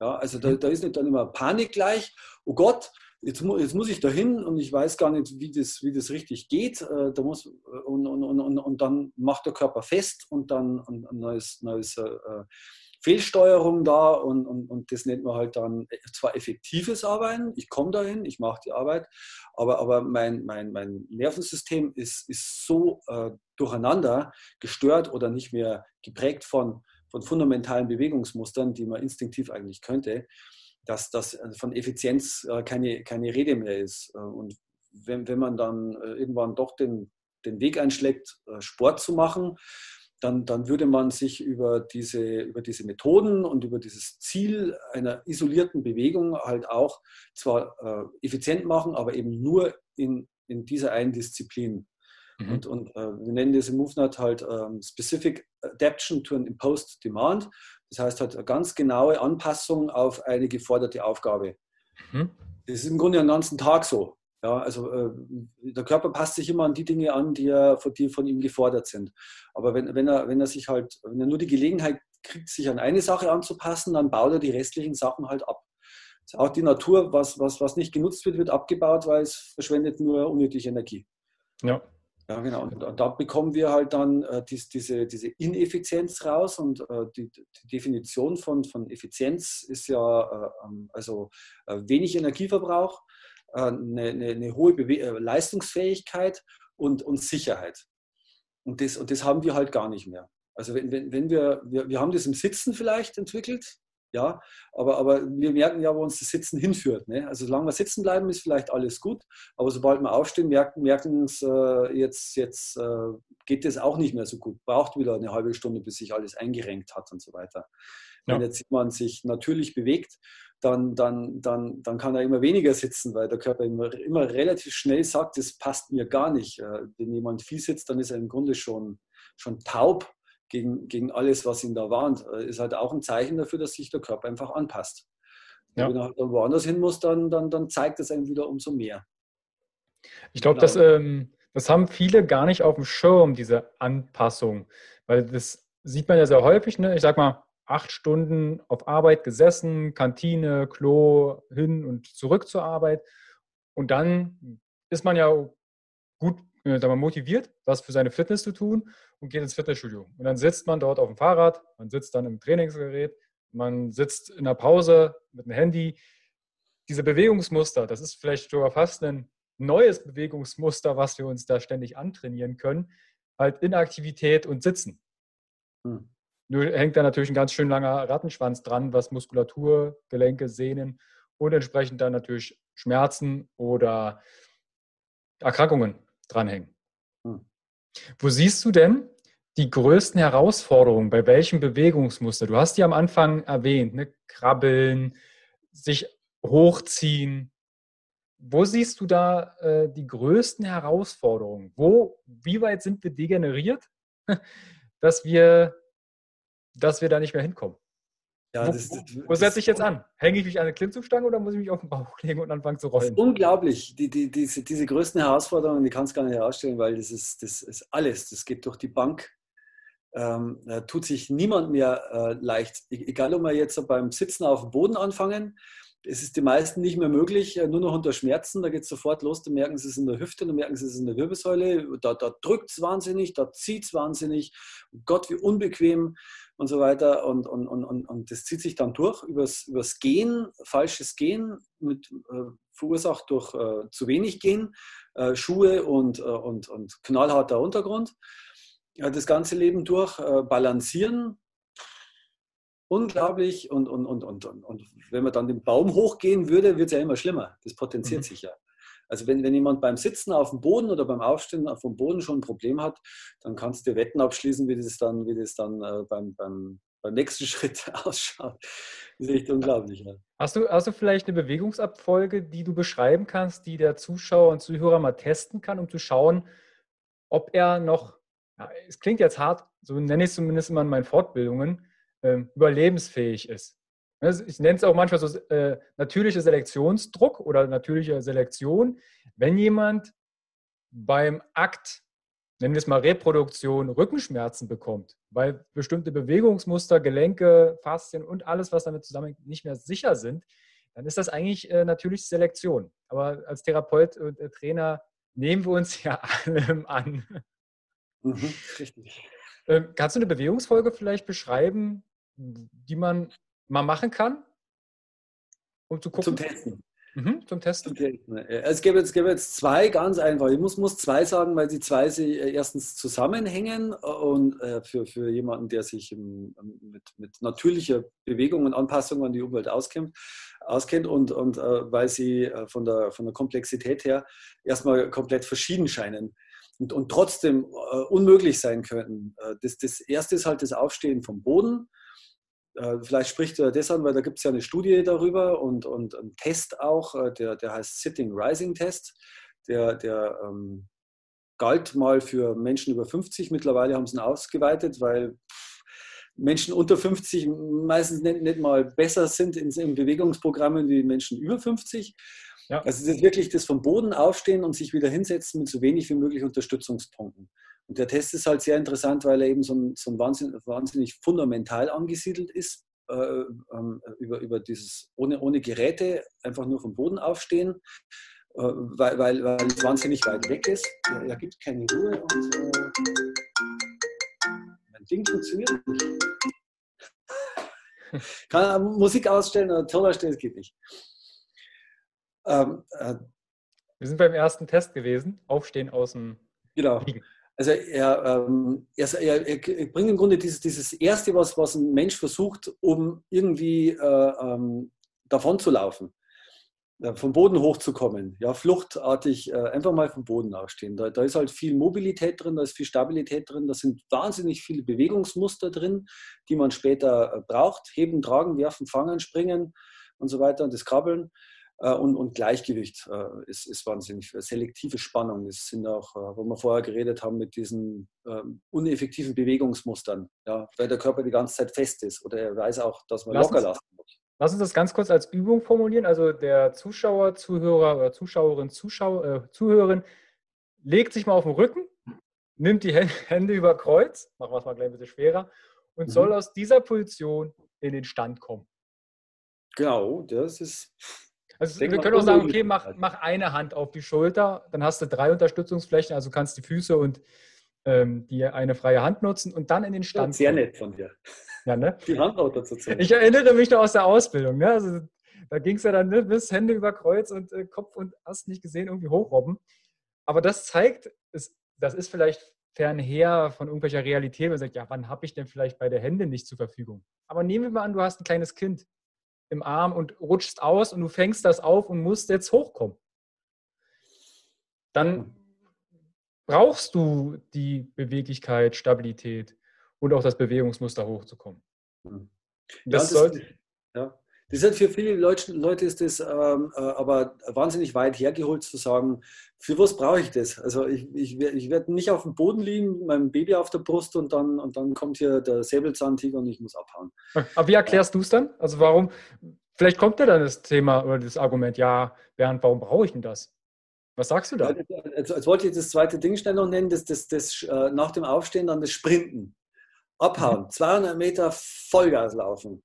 Ja, also da, da ist nicht dann immer Panik gleich, oh Gott, jetzt, mu jetzt muss ich da hin und ich weiß gar nicht, wie das, wie das richtig geht. Äh, da muss, äh, und, und, und, und dann macht der Körper fest und dann ein, ein neues, neues äh, Fehlsteuerung da und, und, und das nennt man halt dann zwar effektives Arbeiten, ich komme dahin, ich mache die Arbeit, aber, aber mein, mein, mein Nervensystem ist, ist so äh, durcheinander gestört oder nicht mehr geprägt von von fundamentalen Bewegungsmustern, die man instinktiv eigentlich könnte, dass das äh, von Effizienz äh, keine, keine Rede mehr ist. Äh, und wenn, wenn man dann irgendwann doch den, den Weg einschlägt, Sport zu machen, dann, dann würde man sich über diese, über diese Methoden und über dieses Ziel einer isolierten Bewegung halt auch zwar effizient machen, aber eben nur in, in dieser einen Disziplin. Mhm. Und, und äh, wir nennen diese MoveNet halt ähm, Specific Adaption to an Imposed Demand. Das heißt halt eine ganz genaue Anpassung auf eine geforderte Aufgabe. Mhm. Das ist im Grunde den ganzen Tag so. Ja, also äh, der Körper passt sich immer an die Dinge an, die, er, die von ihm gefordert sind. Aber wenn, wenn, er, wenn er sich halt, wenn er nur die Gelegenheit kriegt, sich an eine Sache anzupassen, dann baut er die restlichen Sachen halt ab. Auch die Natur, was, was, was nicht genutzt wird, wird abgebaut, weil es verschwendet nur unnötige Energie. Ja. Ja, genau. Und, und da bekommen wir halt dann äh, dies, diese, diese Ineffizienz raus. Und äh, die, die, Definition von, von Effizienz ist ja äh, ähm, also äh, wenig Energieverbrauch, äh, eine, eine, eine, hohe Bewe äh, Leistungsfähigkeit und, und Sicherheit. Und das, und das haben wir halt gar nicht mehr. Also wenn, wenn, wenn wir, wir, wir haben das im Sitzen vielleicht entwickelt, ja, aber, aber wir merken ja, wo uns das Sitzen hinführt. Ne? Also solange wir sitzen bleiben, ist vielleicht alles gut, aber sobald wir aufstehen, merken, merken es, äh, jetzt, jetzt äh, geht das auch nicht mehr so gut. Braucht wieder eine halbe Stunde, bis sich alles eingerenkt hat und so weiter. Ja. Wenn jetzt jemand sich natürlich bewegt, dann, dann, dann, dann kann er immer weniger sitzen, weil der Körper immer, immer relativ schnell sagt, das passt mir gar nicht. Äh, wenn jemand viel sitzt, dann ist er im Grunde schon, schon taub gegen, gegen alles, was ihn da warnt. Äh, ist halt auch ein Zeichen dafür, dass sich der Körper einfach anpasst. Ja. Wenn er halt woanders hin muss, dann, dann, dann zeigt es einem wieder umso mehr. Ich glaube, genau. das, ähm, das haben viele gar nicht auf dem Schirm, diese Anpassung. Weil das sieht man ja sehr häufig. Ne? Ich sag mal, acht Stunden auf Arbeit gesessen, Kantine, Klo, hin und zurück zur Arbeit. Und dann ist man ja gut äh, motiviert, was für seine Fitness zu tun und geht ins Fitnessstudio. Und dann sitzt man dort auf dem Fahrrad, man sitzt dann im Trainingsgerät, man sitzt in der Pause mit dem Handy. Diese Bewegungsmuster, das ist vielleicht sogar fast ein neues Bewegungsmuster, was wir uns da ständig antrainieren können, halt Inaktivität und Sitzen. Hm. Nur hängt da natürlich ein ganz schön langer Rattenschwanz dran, was Muskulatur, Gelenke, Sehnen und entsprechend dann natürlich Schmerzen oder Erkrankungen dranhängen. Hm. Wo siehst du denn die größten Herausforderungen bei welchem Bewegungsmuster? Du hast die am Anfang erwähnt, ne? Krabbeln, sich hochziehen. Wo siehst du da äh, die größten Herausforderungen? Wo, wie weit sind wir degeneriert, dass wir dass wir da nicht mehr hinkommen. Ja, wo, das, das, wo setze ich jetzt an? Hänge ich mich an eine Klimmzugstange oder muss ich mich auf den Bauch legen und anfangen zu rollen? unglaublich. Die, die, diese, diese größten Herausforderungen, die kannst du gar nicht herausstellen, weil das ist, das ist alles. Das geht durch die Bank. Ähm, da tut sich niemand mehr äh, leicht. E-, egal, ob wir jetzt beim Sitzen auf dem Boden anfangen es ist die meisten nicht mehr möglich, äh, nur noch unter Schmerzen. Da geht es sofort los, da merken sie es in der Hüfte, dann merken sie es in der Wirbelsäule, da, da drückt es wahnsinnig, da zieht es wahnsinnig, Gott, wie unbequem und so weiter. Und, und, und, und, das zieht sich dann durch übers, übers Gehen, falsches Gehen, mit, äh, verursacht durch äh, zu wenig Gehen, äh, Schuhe und, äh, und, und knallharter Untergrund. das ganze Leben durch, äh, balancieren, unglaublich. Und, und, und, und, und, wenn man dann den Baum hochgehen würde, wird es ja immer schlimmer. Das potenziert mhm. sich ja. Also wenn, wenn jemand beim Sitzen auf dem Boden oder beim Aufstehen vom Boden schon ein Problem hat, dann kannst du Wetten abschließen, wie das dann, wie das dann äh, beim, beim, beim nächsten Schritt ausschaut. Das ist echt unglaublich. Ja. Hast, du, hast du vielleicht eine Bewegungsabfolge, die du beschreiben kannst, die der Zuschauer und Zuhörer mal testen kann, um zu schauen, ob er noch, ja, es klingt jetzt hart, so nenne ich es zumindest immer in meinen Fortbildungen, ähm, überlebensfähig ist. Also ich nenne es auch manchmal so äh, natürlicher Selektionsdruck oder natürliche Selektion. Wenn jemand beim Akt, nennen wir es mal Reproduktion, Rückenschmerzen bekommt, weil bestimmte Bewegungsmuster, Gelenke, Faszien und alles, was damit zusammenhängt, nicht mehr sicher sind, dann ist das eigentlich äh, natürliche Selektion. Aber als Therapeut und äh, Trainer nehmen wir uns ja allem an. Mhm, richtig. Ähm, kannst du eine Bewegungsfolge vielleicht beschreiben, die man mal machen kann, um zu gucken? Zum Testen. Mhm, zum Testen. Es gäbe, jetzt, gäbe jetzt zwei ganz einfach. Ich muss, muss zwei sagen, weil die zwei sie äh, erstens zusammenhängen und äh, für, für jemanden, der sich im, mit, mit natürlicher Bewegung und Anpassung an die Umwelt auskennt, auskennt und, und äh, weil sie äh, von, der, von der Komplexität her erstmal komplett verschieden scheinen und, und trotzdem äh, unmöglich sein könnten. Äh, das, das erste ist halt das Aufstehen vom Boden äh, vielleicht spricht er das an, weil da gibt es ja eine Studie darüber und, und einen Test auch, äh, der, der heißt Sitting Rising Test. Der, der ähm, galt mal für Menschen über 50. Mittlerweile haben sie ihn ausgeweitet, weil Menschen unter 50 meistens nicht, nicht mal besser sind in, in, Bewegungsprogrammen wie Menschen über 50. Ja. Also es ist wirklich das vom Boden aufstehen und sich wieder hinsetzen mit so wenig wie möglich Unterstützungspunkten. Und der Test ist halt sehr interessant, weil er eben so, ein, so ein wahnsinnig, wahnsinnig, fundamental angesiedelt ist, äh, ähm, über, über dieses ohne, ohne Geräte, einfach nur vom Boden aufstehen, äh, weil, weil, weil es wahnsinnig weit weg ist. Er gibt keine Ruhe und äh, mein Ding funktioniert nicht. Kann Musik ausstellen oder Ton ausstellen, das geht nicht. Ähm, äh, Wir sind beim ersten Test gewesen, Aufstehen aus dem Genau. Liegen. Also er, ähm, er, er, er, bringt im Grunde dieses, dieses Erste, was, was ein Mensch versucht, um irgendwie äh, ähm, davon zu laufen, äh, vom Boden hochzukommen, ja, fluchtartig äh, einfach mal vom Boden aufstehen. Da, da, ist halt viel Mobilität drin, da ist viel Stabilität drin, da sind wahnsinnig viele Bewegungsmuster drin, die man später äh, braucht. Heben, tragen, werfen, fangen, springen und so weiter, das Krabbeln. Äh, und, und, Gleichgewicht äh, ist, ist, wahnsinnig. Selektive Spannung, das sind auch, äh, wo wir vorher geredet haben, mit diesen ähm, uneffektiven Bewegungsmustern, ja, weil der Körper die ganze Zeit fest ist oder er weiß auch, dass man lass locker lassen muss. Lass uns das ganz kurz als Übung formulieren. Also der Zuschauer, Zuhörer oder Zuschauerin, Zuschauer, äh, Zuhörerin legt sich mal auf den Rücken, nimmt die Hände über Kreuz, machen wir es mal gleich ein bisschen schwerer, und mhm. soll aus dieser Position in den Stand kommen. Genau, das ist also wir können auch sagen, okay, mach, mach eine Hand auf die Schulter, dann hast du drei Unterstützungsflächen, also kannst die Füße und ähm, die eine freie Hand nutzen und dann in den Stand. Sehr nett von dir. Ja, ne? Die Hand auch dazu zeigen. Ich erinnere mich noch aus der Ausbildung. Ne? Also, da ging es ja dann ne, bis Hände über Kreuz und äh, Kopf und hast nicht gesehen, irgendwie hochrobben. Aber das zeigt, es, das ist vielleicht fernher von irgendwelcher Realität. Man sagt, ja, wann habe ich denn vielleicht beide Hände nicht zur Verfügung? Aber nehmen wir mal an, du hast ein kleines Kind im Arm und rutschst aus und du fängst das auf und musst jetzt hochkommen. Dann brauchst du die Beweglichkeit, Stabilität und auch das Bewegungsmuster hochzukommen. Mhm. Das, ja, das, ja. Das ist für viele Leute, Leute ist das ähm, äh, aber wahnsinnig weit hergeholt zu sagen, für was brauche ich das? Also ich, ich, ich werde nicht auf dem Boden liegen, mit meinem Baby auf der Brust und dann, und dann kommt hier der Säbelzahntiger und ich muss abhauen. Aber wie erklärst du es dann? Also warum, vielleicht kommt ja dann das Thema oder das Argument, ja, Bernd, warum brauche ich denn das? Was sagst du da? Also, als wollte ich das zweite Ding schnell noch nennen, das, das, das, äh, nach dem Aufstehen dann das Sprinten. Abhauen, 200 mhm. Meter Vollgas laufen.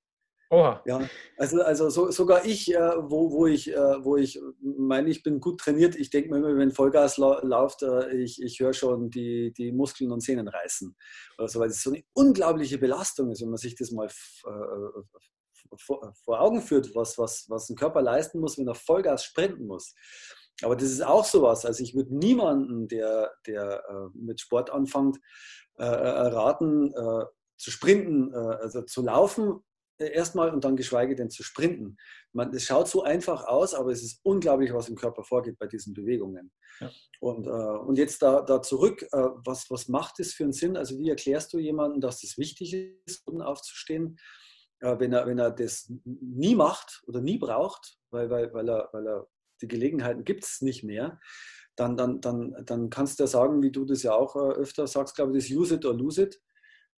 Oha. Ja, also, also so, sogar ich, äh, wo, wo ich, äh, wo ich meine, ich bin gut trainiert, ich denke mir immer, wenn Vollgas la läuft, äh, ich, ich höre schon die, die Muskeln und Sehnen reißen. Also, weil es so eine unglaubliche Belastung ist, wenn man sich das mal äh, vor, Augen führt, was, was, was ein Körper leisten muss, wenn er Vollgas sprinten muss. Aber das ist auch sowas. Also ich würde niemanden, der, der äh, mit Sport anfängt, äh, raten, zu sprinten, also zu laufen erstmal und dann geschweige denn zu sprinten. Man, es schaut so einfach aus, aber es ist unglaublich, was im Körper vorgeht bei diesen Bewegungen. Ja. Und, äh, und jetzt da, da zurück, äh, was, was macht es für einen Sinn? Also wie erklärst du jemandem, dass es wichtig ist, aufzustehen, äh, wenn, er, wenn er das nie macht oder nie braucht, weil, weil, weil, er, weil er die Gelegenheiten gibt es nicht mehr, dann, dann, dann, dann kannst du ja sagen, wie du das ja auch äh, öfter sagst, glaube ich, das Use it or lose it.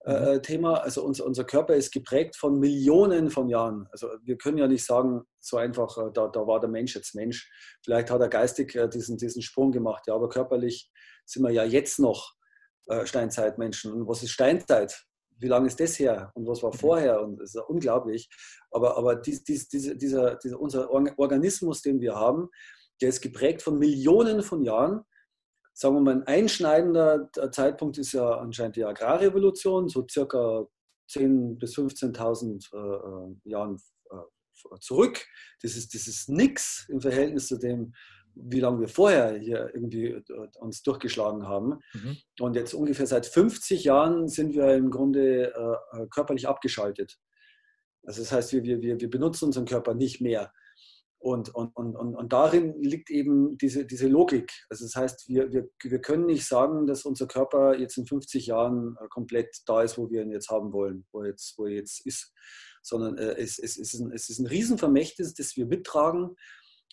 Mhm. Äh, Thema. Also unser, unser Körper ist geprägt von Millionen von Jahren. Also wir können ja nicht sagen, so einfach, äh, da, da war der Mensch jetzt Mensch. Vielleicht hat er geistig äh, diesen, diesen Sprung gemacht, ja, aber körperlich sind wir ja jetzt noch Steinzeitmenschen. Und was ist Steinzeit? Wie lange ist das her? Und was war mhm. vorher? Und das ist ja unglaublich. Aber, aber dies, dies, diese, dieser, dieser, unser Organismus, den wir haben, der ist geprägt von Millionen von Jahren sagen wir mal, ein einschneidender Zeitpunkt ist ja anscheinend die Agrarrevolution, so circa 10.000 bis 15.000 äh, äh, Jahren äh, zurück. Das ist, das ist nichts im Verhältnis zu dem, wie lange wir vorher hier irgendwie äh, uns durchgeschlagen haben. Mhm. Und jetzt ungefähr seit 50 Jahren sind wir im Grunde äh, körperlich abgeschaltet. Also das heißt, wir, wir, wir benutzen unseren Körper nicht mehr. Und, und, und, und, darin liegt eben diese, diese Logik. Also das heißt, wir, wir, wir können nicht sagen, dass unser Körper jetzt in 50 Jahren äh, komplett da ist, wo wir ihn jetzt haben wollen, wo er jetzt, wo jetzt ist, sondern äh, es, es, ist ein, es ist ein Riesenvermächtnis, das wir mittragen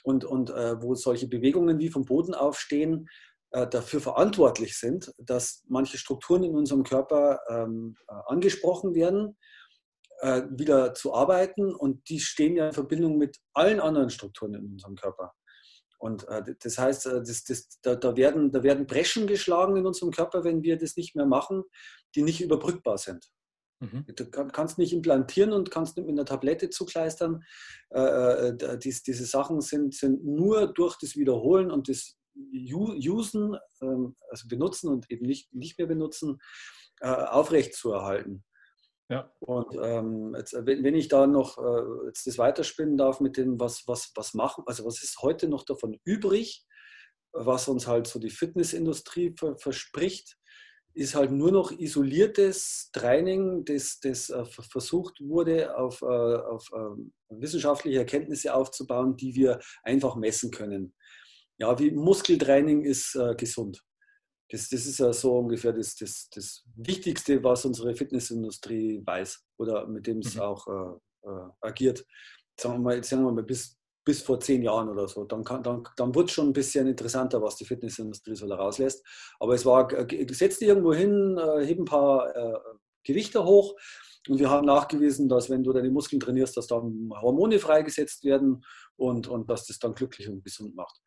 und, und äh, wo solche Bewegungen wie vom Boden aufstehen, äh, dafür verantwortlich sind, dass manche Strukturen in unserem Körper ähm, äh, angesprochen werden äh, wieder zu arbeiten und die stehen ja in Verbindung mit allen anderen Strukturen in unserem Körper. Und äh, das heißt, äh, das, das, da, da, werden, da werden Breschen geschlagen in unserem Körper, wenn wir das nicht mehr machen, die nicht überbrückbar sind. Mhm. Du kannst nicht implantieren und kannst nicht mit einer Tablette zukleistern. Äh, äh dies, diese Sachen sind, sind nur durch das Wiederholen und das Usen, ähm, also benutzen und eben nicht, nicht mehr benutzen, äh, aufrecht zu erhalten. Ja. Und ähm, jetzt, wenn, wenn, ich da noch äh, jetzt das weiterspinnen darf mit dem, was, was, was machen, also was ist heute noch davon übrig, was uns halt so die Fitnessindustrie ver verspricht, ist halt nur noch isoliertes Training, das, das äh, versucht wurde, auf, äh, auf äh, wissenschaftliche Erkenntnisse aufzubauen, die wir einfach messen können. Ja, wie Muskeltraining ist äh, gesund. Das, das ist ja so ungefähr das, das, das Wichtigste, was unsere Fitnessindustrie weiß oder mit dem es mhm. auch äh, äh, agiert. Sagen wir mal, sagen wir mal bis, bis vor zehn Jahren oder so. Dann, kann, dann, dann wird es schon ein bisschen interessanter, was die Fitnessindustrie so da rauslässt. Aber es war, setzt irgendwo hin, äh, heb ein paar äh, Gewichte hoch. Und wir haben nachgewiesen, dass wenn du deine Muskeln trainierst, dass dann Hormone freigesetzt werden und, und dass das dann glücklich und gesund macht.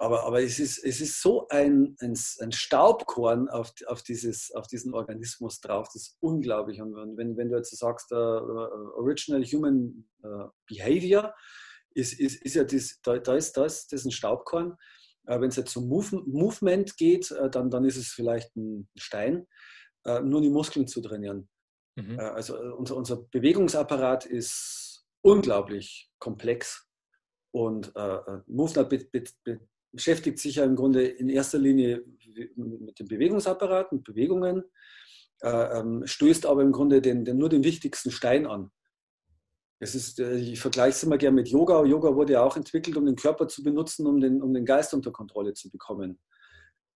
Aber, aber es, ist, es ist so ein, ein, ein Staubkorn auf, auf, dieses, auf diesen Organismus drauf, das ist unglaublich. Und wenn, wenn du jetzt sagst, uh, Original Human uh, Behavior, ist, ist, ist ja das, da, da, ist das, das ist ein Staubkorn. Äh, Wenn es jetzt zum Move, Movement geht, dann, dann ist es vielleicht ein Stein, nur die Muskeln zu trainieren. Mhm. Also unser, unser Bewegungsapparat ist unglaublich komplex und äh, be, beschäftigt sich ja im Grunde in erster Linie mit dem Bewegungsapparat, mit Bewegungen, ähm, stößt aber im Grunde den, den, nur den wichtigsten Stein an. Es ist, äh, ich vergleiche es immer gerne mit Yoga. Yoga wurde ja auch entwickelt, um den Körper zu benutzen, um den, um den Geist unter Kontrolle zu bekommen.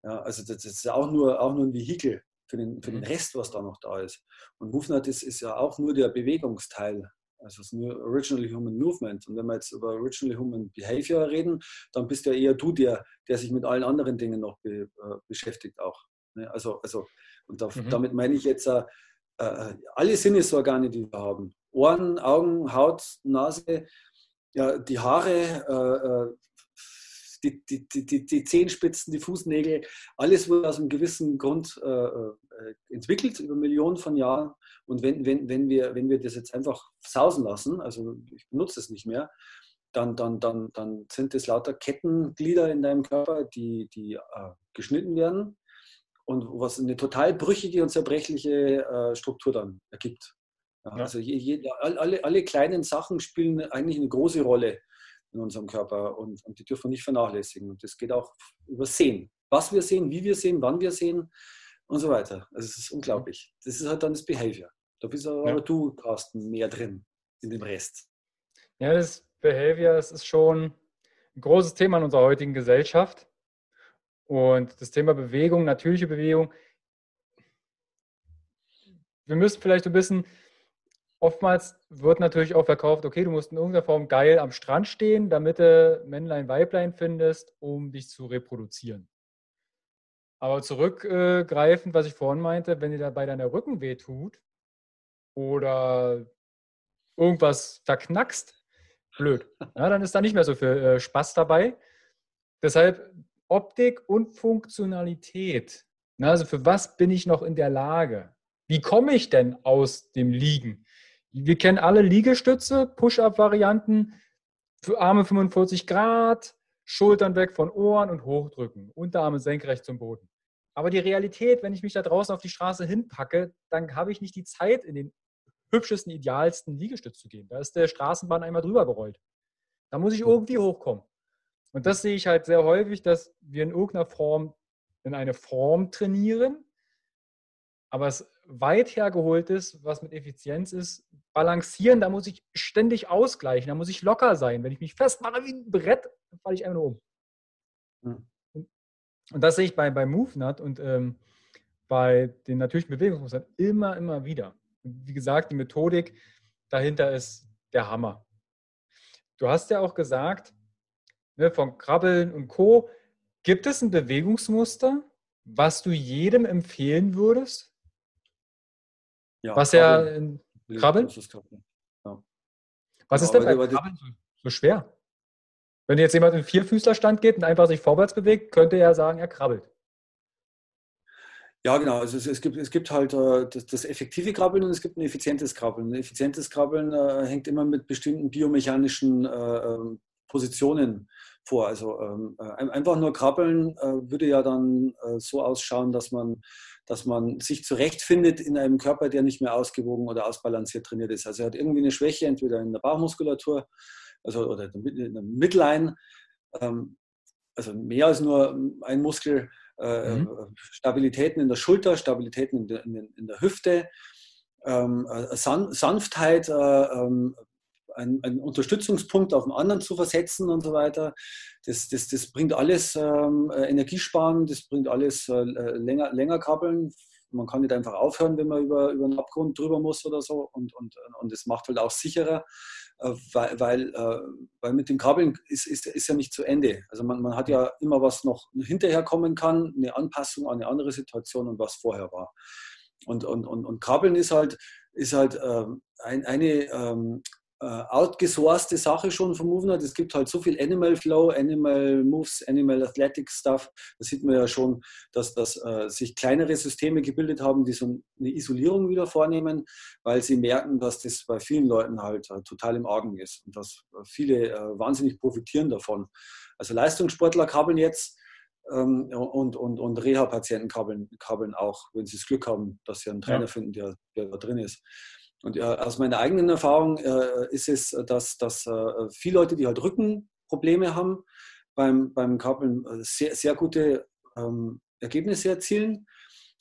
Ja, also das ist auch nur, auch nur ein Vehikel für den, für den mhm. Rest, was da noch da ist. Und Movement ist, ist ja auch nur der Bewegungsteil. Also nur Original Human Movement. Und wenn wir jetzt über Original Human Behavior reden, dann bist ja eher du der, der sich mit allen anderen Dingen noch be, äh, beschäftigt auch. Ne? Also, also, und da, mhm. damit meine ich jetzt äh, äh alle Sinnesorgane, die wir haben. Ohren, Augen, Haut, Nase, ja, die Haare, äh, äh die, die, die, die, Zehenspitzen, die Fußnägel, alles wurde aus einem gewissen Grund äh, entwickelt über Millionen von Jahren. Und wenn, wenn, wenn, wir, wenn wir das jetzt einfach sausen lassen, also ich benutze es nicht mehr, dann, dann, dann, dann sind das lauter Kettenglieder in deinem Körper, die, die äh, geschnitten werden und was eine total brüchige und zerbrechliche äh, Struktur dann ergibt. Ja, also je, je, alle, alle kleinen Sachen spielen eigentlich eine große Rolle in unserem Körper und, und die dürfen wir nicht vernachlässigen. Und das geht auch über Sehen. Was wir sehen, wie wir sehen, wann wir sehen und so weiter. Also es ist unglaublich. Das ist halt dann das Behavior. Da bist aber ja. du, Carsten, mehr drin in dem Rest. Ja, das Behavior das ist schon ein großes Thema in unserer heutigen Gesellschaft. Und das Thema Bewegung, natürliche Bewegung, wir müssen vielleicht ein bisschen oftmals wird natürlich auch verkauft, okay, du musst in irgendeiner Form geil am Strand stehen, damit du Männlein, Weiblein findest, um dich zu reproduzieren. Aber zurückgreifend, was ich vorhin meinte, wenn dir dabei deiner Rücken weh tut oder irgendwas verknackst, blöd. Ja, dann ist da nicht mehr so viel äh, Spaß dabei. Deshalb Optik und Funktionalität. also für was bin ich noch in der Lage? Wie komme ich denn aus dem Liegen? Wir kennen alle Liegestütze, Push-Up-Varianten für Arme 45 Grad, Schultern weg von Ohren und hochdrücken, Unterarme senkrecht zum Boden. Aber die Realität, wenn ich mich da draußen auf die Straße hinpacke, dann habe ich nicht die Zeit, in den hübschesten, idealsten Liegestütz zu gehen. Da ist der Straßenbahn einmal drüber gerollt. Da muss ich irgendwie hochkommen. Und das sehe ich halt sehr häufig, dass wir in irgendeiner Form in eine Form trainieren, aber es weit hergeholt ist, was mit Effizienz ist, balancieren, da muss ich ständig ausgleichen, da muss ich locker sein. Wenn ich mich festmache wie ein Brett, dann falle ich einfach nur um. Und das sehe ich bei, bei MoveNut und ähm, bei den natürlichen Bewegungsmustern immer, immer wieder. Und wie gesagt, die Methodik dahinter ist der Hammer. Du hast ja auch gesagt, ne, von Krabbeln und Co. Gibt es ein Bewegungsmuster, was du jedem empfehlen würdest? Ja, was Krabbeln. ja Krabbeln? Ja. Was ist denn bei Krabbeln so, so schwer? Wenn jetzt jemand in Vierfüßlerstand geht und einfach sich vorwärts bewegt, könnte er sagen, er krabbelt. Ja, genau. Also es, es, gibt, es gibt halt äh, das, das, effektive Krabbeln und es gibt ein effizientes Krabbeln. Ein effizientes Krabbeln äh, hängt immer mit bestimmten biomechanischen äh, ähm, Positionen vor. Also ähm, äh, einfach nur krabbeln äh, würde ja dann äh, so ausschauen, dass man dass man sich zurechtfindet in einem Körper, der nicht mehr ausgewogen oder ausbalanciert trainiert ist. Also er hat irgendwie eine Schwäche, entweder in der Bauchmuskulatur also, oder in der Midline, ähm, also mehr als nur ein Muskel, äh, äh, mhm. Stabilitäten in der Schulter, Stabilitäten in der, in, in der Hüfte, ähm, San Sanftheit, äh, ähm, einen, einen, Unterstützungspunkt auf den anderen zu versetzen und so weiter. Das, das, das bringt alles ähm, Energiesparen, das bringt alles äh, länger, länger krabbeln. Man kann nicht einfach aufhören, wenn man über, über einen Abgrund drüber muss oder so. Und, und, und das macht halt auch sicherer, äh, weil, äh, weil mit dem Krabbeln ist, ist, ist ja nicht zu Ende. Also man, man hat ja immer was noch hinterher kommen kann, eine Anpassung an eine andere Situation und was vorher war. Und, und, und, und Krabbeln ist halt, ist halt ähm, ein, eine ähm, äh, outgesourcete Sache schon vom Movement. Es gibt halt so viel Animal Flow, Animal Moves, Animal Athletic Stuff. Da sieht man ja schon, dass, dass äh, sich kleinere Systeme gebildet haben, die so eine Isolierung wieder vornehmen, weil sie merken, dass das bei vielen Leuten halt äh, total im Argen ist und dass viele äh, wahnsinnig profitieren davon. Also Leistungssportler kabeln jetzt ähm, und, und, und Reha-Patienten kabeln, kabeln auch, wenn sie das Glück haben, dass sie einen Trainer ja. finden, der, der da drin ist. Und äh, aus meiner eigenen Erfahrung äh, ist es, dass, dass äh, viele Leute, die halt Rückenprobleme haben, beim, beim Kabeln äh, sehr, sehr gute ähm, Ergebnisse erzielen,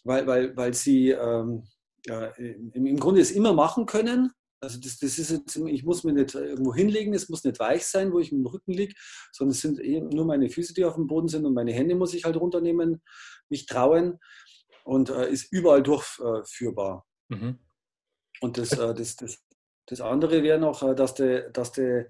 weil, weil, weil sie ähm, ja, im, im Grunde es immer machen können, also das, das ist jetzt, ich muss mir nicht irgendwo hinlegen, es muss nicht weich sein, wo ich mit dem Rücken liege, sondern es sind eben nur meine Füße, die auf dem Boden sind und meine Hände muss ich halt runternehmen, mich trauen und äh, ist überall durchführbar. Mhm. Und das, äh, das, das, das andere wäre noch, äh, dass du dass de,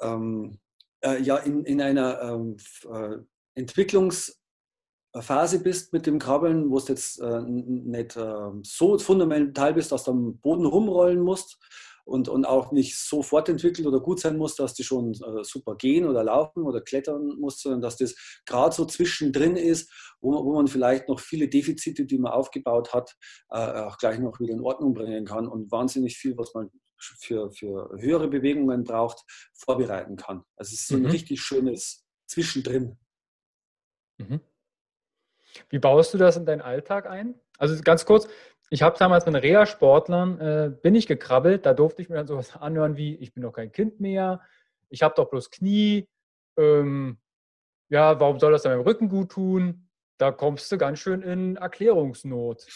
ähm, äh, ja in, in einer ähm, äh, Entwicklungsphase bist mit dem Krabbeln, wo du jetzt äh, nicht äh, so fundamental bist, dass du am Boden rumrollen musst, und, und auch nicht so fortentwickelt oder gut sein muss, dass die schon äh, super gehen oder laufen oder klettern muss, sondern dass das gerade so zwischendrin ist, wo man, wo man vielleicht noch viele Defizite, die man aufgebaut hat, äh, auch gleich noch wieder in Ordnung bringen kann und wahnsinnig viel, was man für, für höhere Bewegungen braucht, vorbereiten kann. Also es ist so ein mhm. richtig schönes Zwischendrin. Mhm. Wie baust du das in deinen Alltag ein? Also ganz kurz, ich habe damals mit Reha-Sportlern, äh, bin ich gekrabbelt, da durfte ich mir dann sowas anhören wie, ich bin doch kein Kind mehr, ich habe doch bloß Knie, ähm, ja, warum soll das dann meinem Rücken gut tun? Da kommst du ganz schön in Erklärungsnot.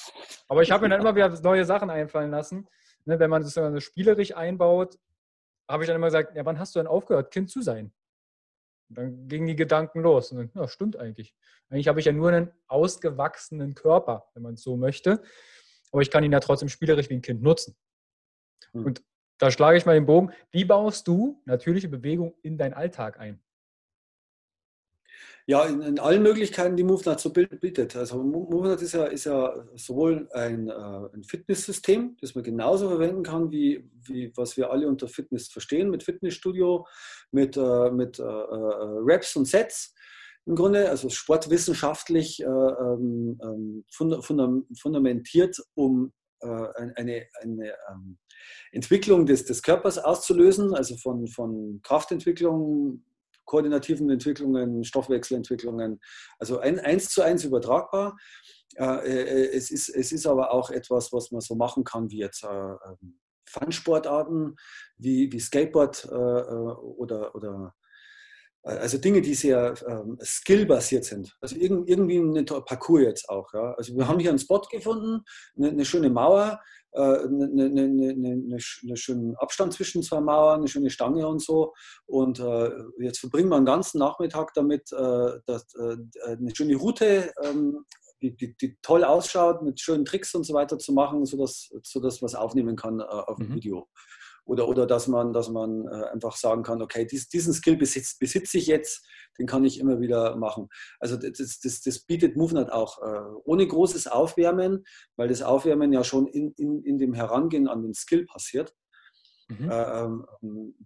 Aber ich habe mir dann immer wieder neue Sachen einfallen lassen. Ne, wenn man das dann spielerisch einbaut, habe ich dann immer gesagt, ja, wann hast du denn aufgehört, Kind zu sein? Und dann gingen die Gedanken los. Und dann, ja, stimmt eigentlich. Eigentlich habe ich ja nur einen ausgewachsenen Körper, wenn man es so möchte aber ich kann ihn ja trotzdem spielerisch wie ein Kind nutzen. Mhm. Und da schlage ich mal den Bogen. Wie baust du natürliche Bewegung in deinen Alltag ein? Ja, in, in allen Möglichkeiten, die MoveNut so bietet. Also MoveNut ist ja, ist ja sowohl ein, äh, ein Fitnesssystem, das man genauso verwenden kann, wie, wie was wir alle unter Fitness verstehen, mit Fitnessstudio, mit, äh, mit äh, äh Reps und Sets im Grunde, also sportwissenschaftlich äh, ähm, ähm fundamentiert, um äh, eine, eine ähm, Entwicklung des, des Körpers auszulösen, also von, von Kraftentwicklung, koordinativen Entwicklungen, Stoffwechselentwicklungen, also ein, eins zu eins übertragbar. Äh, äh, es, ist, es ist aber auch etwas, was man so machen kann wie jetzt äh, ähm, Fun-Sportarten, wie, wie Skateboard äh, oder, oder also Dinge, die sehr ähm, skillbasiert sind. Also irgendwie ein Parcours jetzt auch. Ja. Also wir haben hier einen Spot gefunden, eine, eine schöne Mauer, äh, eine, eine, einen schönen Abstand zwischen zwei Mauern, eine schöne Stange und so. Und äh, jetzt verbringen wir einen ganzen Nachmittag damit, äh, das, äh, eine schöne Route, ähm, die, die, die, toll ausschaut, mit schönen Tricks und so weiter zu machen, sodass, sodass man es aufnehmen kann äh, auf dem mhm. Video. Oder, oder dass man, dass man äh, einfach sagen kann, okay, dies, diesen Skill besitze besitz ich jetzt, den kann ich immer wieder machen. Also das, das, das bietet MoveNet auch äh, ohne großes Aufwärmen, weil das Aufwärmen ja schon in, in, in dem Herangehen an den Skill passiert. Mhm. Äh, ähm,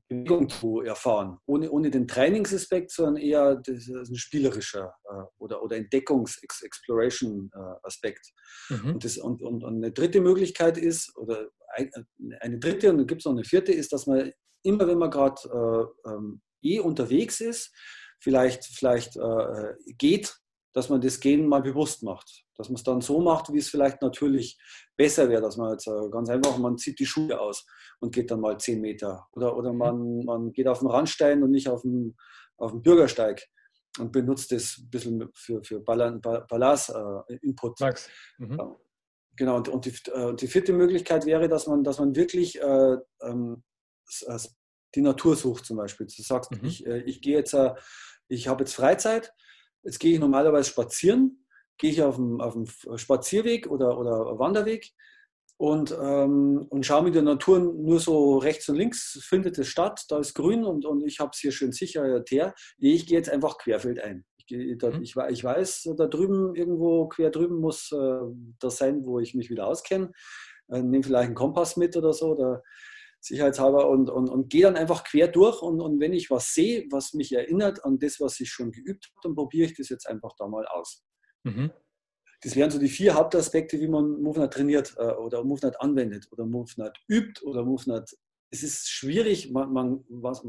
Bewegung zu erfahren, ohne, ohne den Trainingsaspekt, sondern eher das, ein spielerischer äh, oder, oder Entdeckungs-Exploration-Aspekt. Mhm. Und, und, und, und, eine dritte Möglichkeit ist, oder eine dritte und dann gibt es noch eine vierte, ist, dass man immer, wenn man gerade äh, ähm, eh unterwegs ist, vielleicht, vielleicht äh, geht, dass man das Gehen mal bewusst macht. Dass man es dann so macht, wie es vielleicht natürlich besser wäre, dass man jetzt äh, ganz einfach, man zieht die Schuhe aus und geht dann mal zehn Meter. Oder, oder man, man geht auf den Randstein und nicht auf den, auf den Bürgersteig. und benutze das ein bisschen für, für Balance-Input. Äh, mhm. Genau, und, und, die, äh, die vierte Möglichkeit wäre, dass man, dass man wirklich äh, ähm, die Natur sucht zum Beispiel. Du sagst, mhm. ich, äh, ich gehe jetzt, äh, ich habe jetzt Freizeit, jetzt gehe ich normalerweise spazieren, gehe ich auf dem, auf dem Spazierweg oder, oder Wanderweg und, ähm, und schaue mir die Natur nur so rechts und links, findet es statt, da ist grün und, und ich habe es hier schön sicher her. Ich gehe jetzt einfach querfeldein. Ich, da, mhm. ich, ich, weiß, da drüben, irgendwo quer drüben muss äh, das sein, wo ich mich wieder auskenne. Äh, Nehme vielleicht einen Kompass mit oder so. Da, sicherheitshalber und, und, und gehe dann einfach quer durch und, und wenn ich was sehe, was mich erinnert an das, was ich schon geübt habe, dann probiere ich das jetzt einfach da mal aus. Mhm. Das wären so die vier Hauptaspekte, wie man MoveNet trainiert äh, oder MoveNet anwendet oder MoveNet übt oder MoveNet. Es ist schwierig, man, man, was,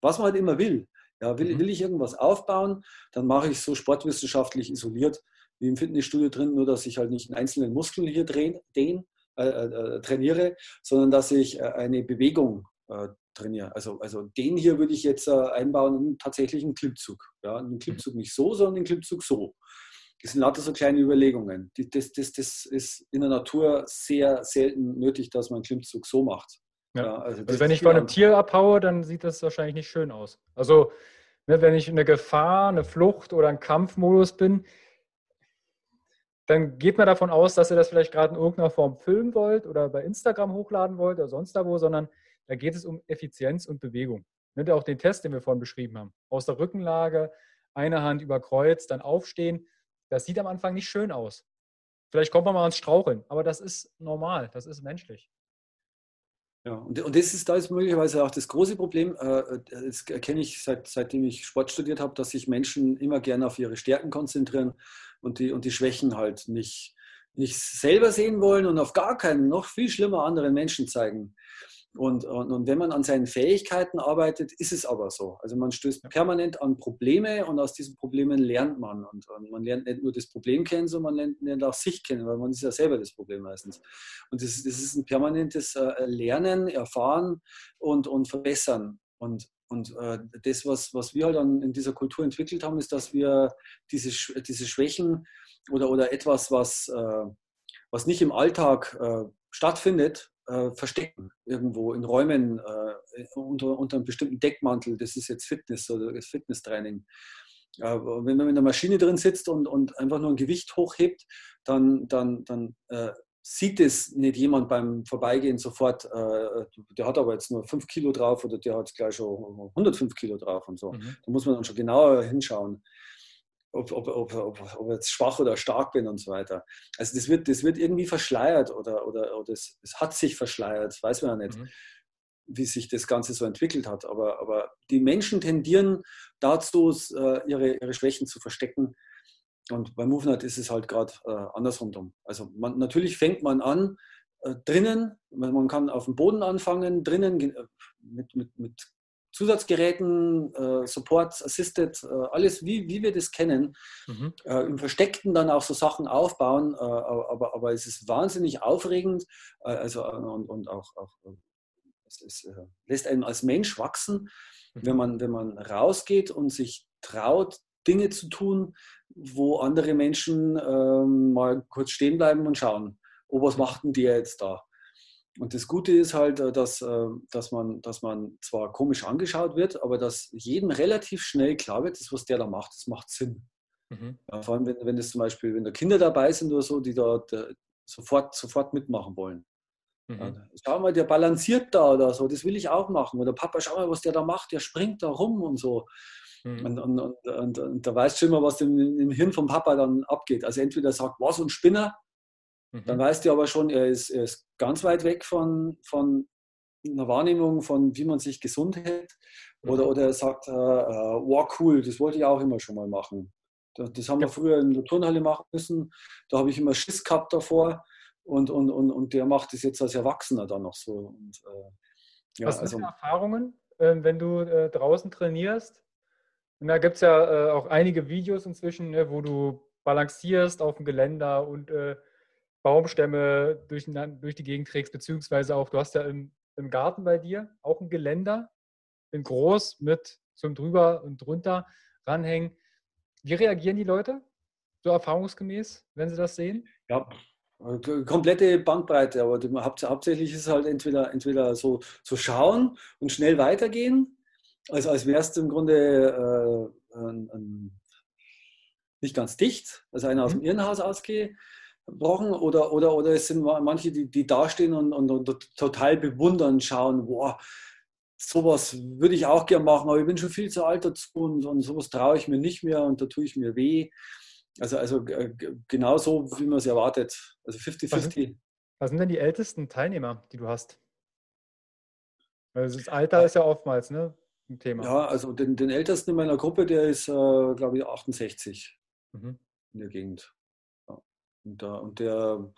was man halt immer will. Ja, will, mhm. will ich irgendwas aufbauen, dann mache ich es so sportwissenschaftlich isoliert wie im Fitnessstudio drin, nur dass ich halt nicht einen einzelnen Muskel hier drehen, den, äh, äh, trainiere, sondern dass ich äh, eine Bewegung äh, trainiere. Also, also den hier würde ich jetzt einbauen in tatsächlich einen Klimmzug. Ja, einen Klimmzug nicht so, sondern einen Klimmzug so. Das sind lauter so kleine Überlegungen. Das, das, das ist in der Natur sehr selten nötig, dass man einen Klimmzug so macht. Ja. Ja, also, also wenn ich von einem Tier abhaue, dann sieht das wahrscheinlich nicht schön aus. Also ne, wenn ich in eine Gefahr, eine Flucht oder einen Kampfmodus bin, dann geht man davon aus, dass ihr das vielleicht gerade in irgendeiner Form filmen wollt oder bei Instagram hochladen wollt oder sonst da wo, sondern da geht es um Effizienz und Bewegung. Nimmt ihr auch den Test, den wir vorhin beschrieben haben. Aus der Rückenlage, eine Hand über Kreuz, dann aufstehen. Das sieht am Anfang nicht schön aus. Vielleicht kommt man mal ans Straucheln, aber das ist normal, das ist menschlich. Ja, und, und das ist, da ist möglicherweise auch das große Problem, äh, das erkenne ich seit, seitdem ich Sport studiert habe, dass sich Menschen immer gerne auf ihre Stärken konzentrieren und die, und die Schwächen halt nicht, nicht selber sehen wollen und auf gar keinen, noch viel schlimmer anderen Menschen zeigen. Und, und, und, wenn man an seinen Fähigkeiten arbeitet, ist es aber so. Also man stößt permanent an Probleme und aus diesen Problemen lernt man. Und, und man lernt nicht nur das Problem kennen, sondern man lernt, auch sich kennen, weil man ist ja selber das Problem meistens. Und das, das ist ein permanentes äh, Lernen, Erfahren und, und Verbessern. Und, und äh, das, was, was wir halt dann in dieser Kultur entwickelt haben, ist, dass wir diese, diese Schwächen oder, oder etwas, was, äh, was nicht im Alltag stattfindet, äh, verstecken, irgendwo in Räumen äh, unter, unter einem bestimmten Deckmantel. Das ist jetzt Fitness oder das Fitnesstraining. Äh, wenn man in der Maschine drin sitzt und, und einfach nur ein Gewicht hochhebt, dann, dann, dann äh, sieht es nicht jemand beim Vorbeigehen sofort, äh, der hat aber jetzt nur 5 Kilo drauf oder der hat gleich schon 105 Kilo drauf und so. Mhm. Da muss man dann schon genauer hinschauen ob, ob, ob, ob, ob jetzt schwach oder stark bin und so weiter. Also das wird, das wird irgendwie verschleiert oder, oder, oder es, es hat sich verschleiert, weiß man ja nicht, mhm. wie sich das Ganze so entwickelt hat. Aber, aber die Menschen tendieren dazu, äh, ihre, ihre Schwächen zu verstecken. Und bei MoveNet ist es halt gerade äh, andersrum. Also man, natürlich fängt man an, äh, drinnen, man kann auf dem Boden anfangen, drinnen äh, mit, mit, mit Zusatzgeräten, äh, Support, Assisted, äh, alles wie, wie wir das kennen. Mhm. Äh, Im Versteckten dann auch so Sachen aufbauen, äh, aber, aber es ist wahnsinnig aufregend äh, also, äh, und, und auch, auch es, es lässt einen als Mensch wachsen, mhm. wenn, man, wenn man rausgeht und sich traut, Dinge zu tun, wo andere Menschen ähm, mal kurz stehen bleiben und schauen, oh, was macht denn der jetzt da? Und das Gute ist halt, äh, dass, äh, dass, man, dass man zwar komisch angeschaut wird, aber dass jedem relativ schnell klar wird, das, was der da macht, das macht Sinn. Mhm. Ja, vor allem, wenn, wenn das zum Beispiel, wenn da Kinder dabei sind oder so, die da sofort, sofort mitmachen wollen. Mhm. Ja, schau mal, der balanciert da oder so, das will ich auch machen. Oder Papa, schau mal, was der da macht, der springt da rum und so. Mhm. Und, und, und, und, da weißt du immer, was im, im Hirn vom Papa dann abgeht. Also entweder sagt, was, ein Spinner, dann mhm. weißt du aber schon, er ist, er ist ganz weit weg von, von einer Wahrnehmung von, wie man sich gesund hält. Oder, mhm. oder er sagt, äh, äh, wow, cool, das wollte ich auch immer schon mal machen. Das, das haben wir früher in der Turnhalle machen müssen. Da habe ich immer Schiss gehabt davor. Und, und, und, und der macht das jetzt als Erwachsener dann noch so. Und, äh, ja, Was sind also, Erfahrungen, äh, wenn du äh, draußen trainierst? Und da gibt es ja äh, auch einige Videos inzwischen, ne, wo du balancierst auf dem Geländer und Baumstämme durch, durch die Gegend trägst, beziehungsweise auch, du hast ja im, im Garten bei dir auch ein Geländer, in groß mit zum drüber und drunter ranhängen. Wie reagieren die Leute so erfahrungsgemäß, wenn sie das sehen? Ja, komplette Bandbreite, aber hauptsächlich ist es halt entweder, entweder so, so schauen und schnell weitergehen, also als wärst du im Grunde äh, ein, ein, nicht ganz dicht, also einer aus dem mhm. Irrenhaus ausgebrochen, oder, oder, oder es sind manche, die, die dastehen und, und, und total bewundern, schauen, boah, sowas würde ich auch gerne machen, aber ich bin schon viel zu alt dazu und, und sowas traue ich mir nicht mehr und da tue ich mir weh. Also, also genau so, wie man es erwartet. Also 50-50. Was, was, sind denn die ältesten Teilnehmer, die du hast? Also das Alter ist ja oftmals ne, ein Thema. Ja, also den, den ältesten in meiner Gruppe, der ist, äh, glaube ich, 68 mhm. in der Gegend. Und, äh, und der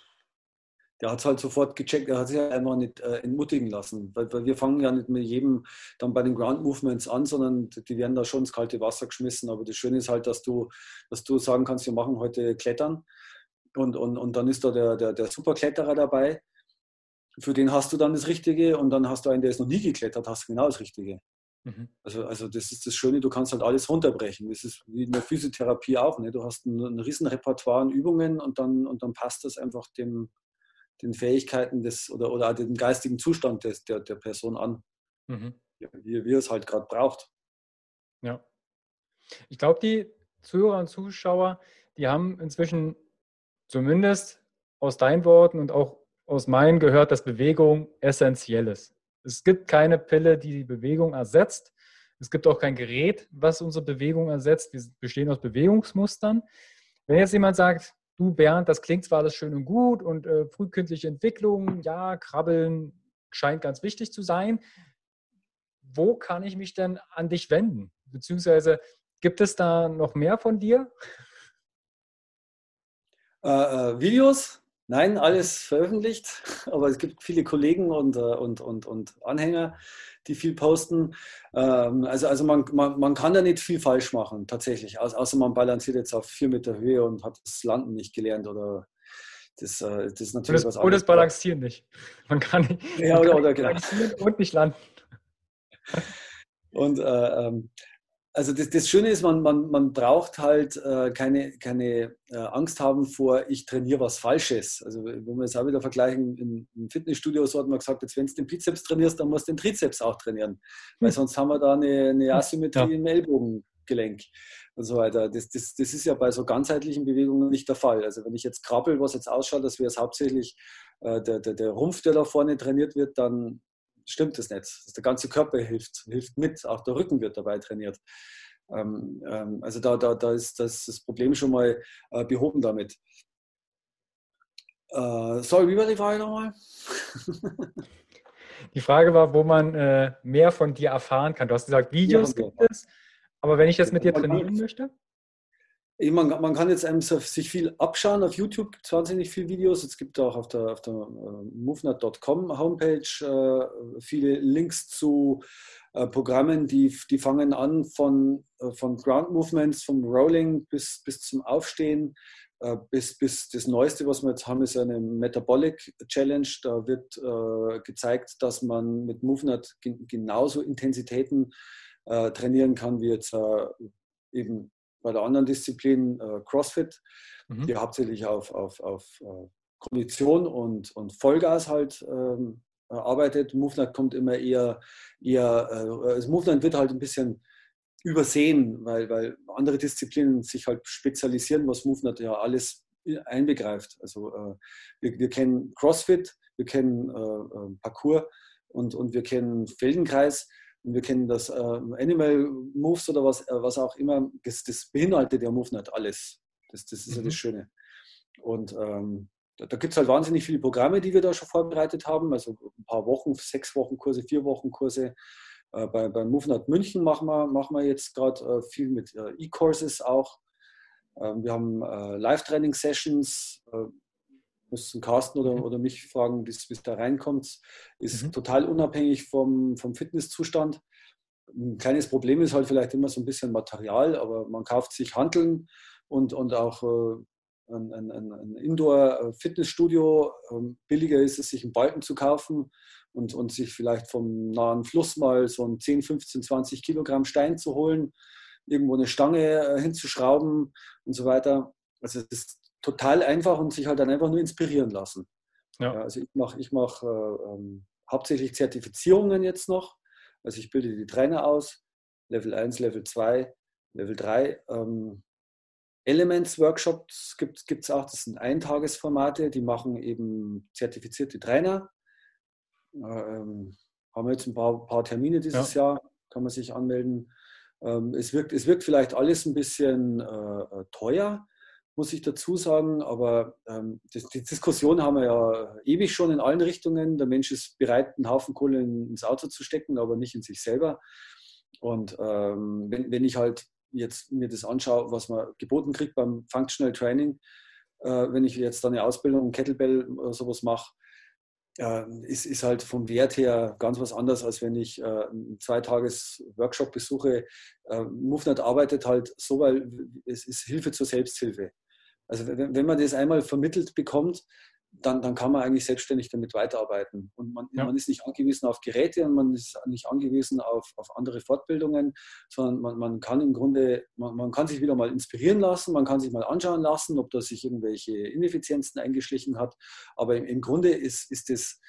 der hat es halt sofort gecheckt, er hat sich einfach nicht äh, entmutigen lassen. Weil, weil, wir fangen ja nicht mit jedem dann bei den Ground Movements an, sondern die werden da schon ins kalte Wasser geschmissen. Aber das Schöne ist halt, dass du, dass du sagen kannst, wir machen heute Klettern. Und, und, und dann ist da der, der, der Superkletterer dabei. Für den hast du dann das Richtige und dann hast du einen, der ist noch nie geklettert, hast du genau das Richtige. Mhm. Also, also das ist das Schöne, du kannst halt alles runterbrechen. Das ist wie in der Physiotherapie auch. Ne? Du hast ein, ein riesen Repertoire an Übungen und dann, und dann passt das einfach dem, den Fähigkeiten des oder, oder den geistigen Zustand des, der, der Person an, mhm. wie, wie es halt gerade braucht. Ja. Ich glaube, die Zuhörer und Zuschauer, die haben inzwischen zumindest aus deinen Worten und auch aus meinen gehört, dass Bewegung essentiell ist. Es gibt keine Pille, die die Bewegung ersetzt. Es gibt auch kein Gerät, was unsere Bewegung ersetzt. Wir bestehen aus Bewegungsmustern. Wenn jetzt jemand sagt, du Bernd, das klingt zwar alles schön und gut und äh, frühkindliche Entwicklung, ja, Krabbeln scheint ganz wichtig zu sein. Wo kann ich mich denn an dich wenden? Beziehungsweise gibt es da noch mehr von dir? Äh, äh, Videos, nein, alles veröffentlicht, aber es gibt viele Kollegen und, äh, und, und, und Anhänger, die viel posten. Ähm, also also man, man, man kann da nicht viel falsch machen, tatsächlich. außer man balanciert jetzt auf vier Meter Höhe und hat das Landen nicht gelernt oder das, äh, das ist natürlich das, was anderes. Oder das Balancieren nicht. Man kann nicht, ja, oder, oder, genau. und nicht landen. Und äh, ähm, also das, das, Schöne ist, man, man, man braucht halt äh, keine, keine äh, Angst haben vor, ich trainiere was Falsches. Also wenn wir es auch wieder vergleichen, im, im Fitnessstudio so hat man gesagt, jetzt wenn du den Bizeps trainierst, dann musst du den Trizeps auch trainieren. Weil hm. sonst haben wir da eine, eine Asymmetrie ja. im Ellbogengelenk und so weiter. Das, das, das ist ja bei so ganzheitlichen Bewegungen nicht der Fall. Also wenn ich jetzt krabbel, was jetzt ausschaut, dass wäre es hauptsächlich äh, der, der, der Rumpf, der da vorne trainiert wird, dann stimmt es nicht. Der ganze Körper hilft, hilft mit, auch der Rücken wird dabei trainiert. Ähm, ähm, also da, da, da ist das, das Problem schon mal äh, behoben damit. Äh, sorry, wie war die Frage nochmal? Die Frage war, wo man äh, mehr von dir erfahren kann. Du hast gesagt, Videos ja, gibt es, aber wenn ich jetzt mit dir trainieren möchte? Man, man, kann jetzt sich viel abschauen. Auf YouTube gibt es wahnsinnig viele Videos. Es gibt auch auf der, auf der uh, movnut.com Homepage uh, viele Links zu uh, Programmen, die, die fangen an von, von Ground Movements, vom Rolling bis, bis zum Aufstehen. Bis, bis das Neueste, was wir jetzt haben, ist eine Metabolic Challenge. Da wird gezeigt, dass man mit MoveNut genauso Intensitäten trainieren kann wie jetzt eben bei der anderen Disziplin äh, CrossFit, mhm. die hauptsächlich auf, auf, auf äh, Kondition und, und Vollgas halt ähm, arbeitet. Movement kommt immer eher, eher äh, das Movement wird halt ein bisschen übersehen, weil, weil andere Disziplinen sich halt spezialisieren, was Movement ja alles einbegreift. Also äh, wir, wir, kennen CrossFit, wir kennen äh, äh, Parkour und, und wir kennen Feldenkreis. Und wir kennen das äh, Animal Moves oder was, äh, was auch immer. Das, das beinhaltet ja MoveNet alles. Das, das ist mhm. ja das mhm. Schöne. Und ähm, da, da gibt es halt wahnsinnig viele Programme, die wir da schon vorbereitet haben. Also ein paar Wochen, sechs Wochen Kurse, vier Wochen Kurse. Äh, bei, bei MoveNet München machen wir, machen wir jetzt gerade äh, viel mit äh, E-Courses auch. Ähm, wir haben äh, Live-Training-Sessions müssen Carsten oder, mhm. oder mich fragen, wie es da reinkommt. Ist mhm. total unabhängig vom, vom Fitnesszustand. Ein kleines Problem ist halt vielleicht immer so ein bisschen Material, aber man kauft sich Handeln und, und auch äh, ein, ein, ein Indoor-Fitnessstudio. Ähm, billiger ist es, sich einen Balken zu kaufen und, und sich vielleicht vom nahen Fluss mal so einen 10, 15, 20 Kilogramm Stein zu holen irgendwo eine Stange hinzuschrauben und so weiter. Also es ist total einfach und sich halt dann einfach nur inspirieren lassen. Ja. also ich mache ich mach, äh, ähm, hauptsächlich Zertifizierungen jetzt noch. Also ich bilde die Trainer aus, Level 1, Level 2, Level 3. Ähm, Elements-Workshops gibt es auch, das sind Eintagesformate, die machen eben zertifizierte Trainer. Ähm, haben wir jetzt ein paar, paar Termine dieses ja. Jahr, kann man sich anmelden. Ähm, es, wirkt, es wirkt vielleicht alles ein bisschen äh, äh teuer, muss ich dazu sagen, aber ähm, das, die Diskussion haben wir ja ewig schon in allen Richtungen. Der Mensch ist bereit, einen Haufen Kohle ins Auto zu stecken, aber nicht in sich selber. Und ähm, wenn, wenn ich halt jetzt mir das anschaue, was man geboten kriegt beim Functional Training, äh, wenn ich jetzt dann eine Ausbildung Kettlebell oder sowas mache, äh, ist, ist halt vom Wert her ganz was anderes, als wenn ich äh, einen Zweitages-Workshop besuche. Äh, MoveNet arbeitet halt so, weil es ist Hilfe zur Selbsthilfe. Also wenn, man das einmal vermittelt bekommt, dann, dann kann man eigentlich selbstständig damit weiterarbeiten. Und man, ja. man, ist nicht angewiesen auf Geräte und man ist nicht angewiesen auf, auf andere Fortbildungen, sondern man, man kann im Grunde, man, man, kann sich wieder mal inspirieren lassen, man kann sich mal anschauen lassen, ob da sich irgendwelche Ineffizienzen eingeschlichen hat. Aber im, im Grunde ist, ist das,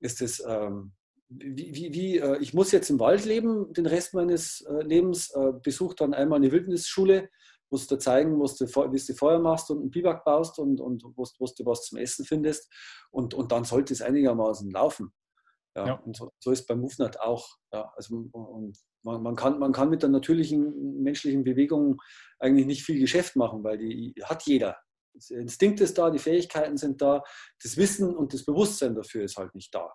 ist das ähm, wie, wie, wie äh, ich muss jetzt im Wald leben, den Rest meines äh, Lebens, äh, besuche dann einmal eine Wildnisschule musst du zeigen, musst wie du Feuer machst und einen Biwak baust und, und wo, wo du was zum Essen findest. Und, und dann sollte es einigermaßen laufen. Ja, ja. Und so, so ist beim MoveNet auch. Ja, also man, man, kann, man kann mit der natürlichen menschlichen Bewegung eigentlich nicht viel Geschäft machen, weil die hat jeder. Der Instinkt ist da, die Fähigkeiten sind da, das Wissen und das Bewusstsein dafür ist halt nicht da.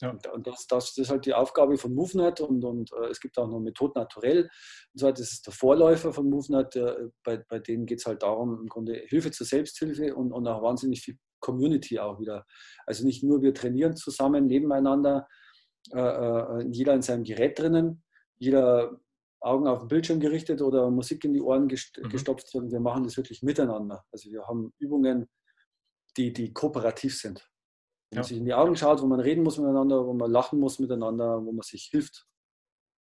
Ja. Und das, das, das, ist halt die Aufgabe von MoveNet und, und äh, es gibt auch noch Methode Naturell. Und so, das ist der Vorläufer von MoveNet. Äh, bei, bei denen geht es halt darum, im Grunde Hilfe zur Selbsthilfe und, und auch wahnsinnig viel Community auch wieder. Also nicht nur wir trainieren zusammen nebeneinander, äh, äh jeder in seinem Gerät drinnen, jeder Augen auf den Bildschirm gerichtet oder Musik in die Ohren mhm. gestopft, sondern wir machen das wirklich miteinander. Also wir haben Übungen, die, die kooperativ sind. Wo man sich in die Augen schaut, wo man reden muss miteinander, wo man lachen muss miteinander, wo man sich hilft.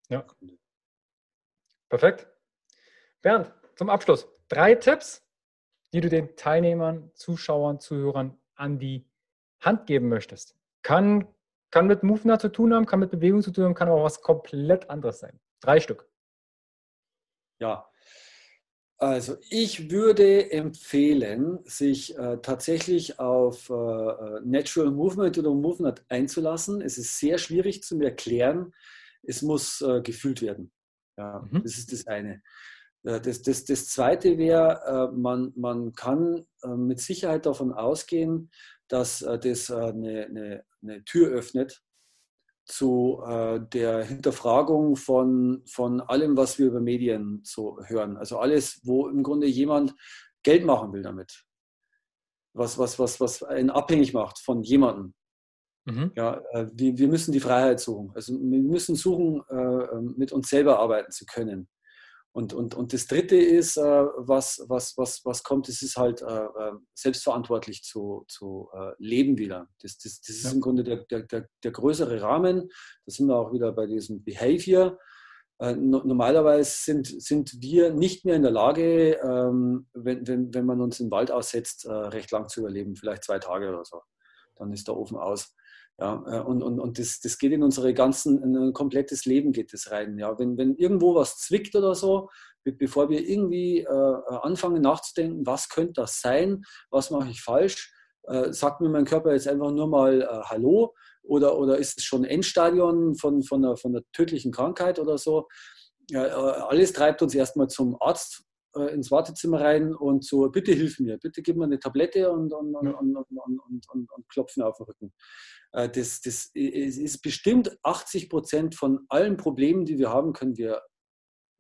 Ja. Perfekt. Bernd, zum Abschluss. Drei Tipps, die du den Teilnehmern, Zuschauern, Zuhörern an die Hand geben möchtest. Kann, kann mit Movement zu tun haben, kann mit Bewegung zu tun haben, kann auch was komplett anderes sein. Drei Stück. Ja, also ich würde empfehlen, sich äh, tatsächlich auf äh, äh, Natural Movement oder Movement einzulassen. Es ist sehr schwierig zu erklären. Es muss äh, gefühlt werden. Ja, mhm. Das ist das eine. Äh, das, das, das zweite wäre, äh, man, man kann mit Sicherheit davon ausgehen, dass das eine, eine, eine Tür öffnet zu äh, der Hinterfragung von, von allem, was wir über Medien so hören. Also alles, wo im Grunde jemand Geld machen will damit. Was, was, was, was einen abhängig macht von jemandem. Mhm. Ja, äh, wir, wir müssen die Freiheit suchen. Also wir müssen suchen, äh, mit uns selber arbeiten zu können. Und, und, und das Dritte ist, äh, was, was, was, was kommt, das ist halt äh, äh, selbstverantwortlich zu, zu äh, leben wieder. Das, das, das ist ja. im Grunde der, der, der, der, größere Rahmen. Da sind wir auch wieder bei diesem Behavior. Äh, no, normalerweise sind, sind wir nicht mehr in der Lage, ähm, wenn, wenn, wenn man uns im Wald aussetzt, äh, recht lang zu überleben, vielleicht zwei Tage oder so. Dann ist der Ofen aus. Ja, äh, und und, und das, das geht in unsere ganzen, in ein komplettes Leben geht das rein. Ja, wenn, wenn irgendwo was zwickt oder so, bevor wir irgendwie äh, anfangen nachzudenken, was könnte das sein, was mache ich falsch, äh, sagt mir mein Körper jetzt einfach nur mal äh, Hallo oder, oder ist es schon Endstadion von, von, einer, von einer tödlichen Krankheit oder so. Ja, äh, alles treibt uns erstmal zum Arzt äh, ins Wartezimmer rein und so, bitte hilf mir, bitte gib mir eine Tablette und, und, und, und, und klopfen auf den Rücken. Äh, das, das ist bestimmt 80 Prozent von allen Problemen, die wir haben, können wir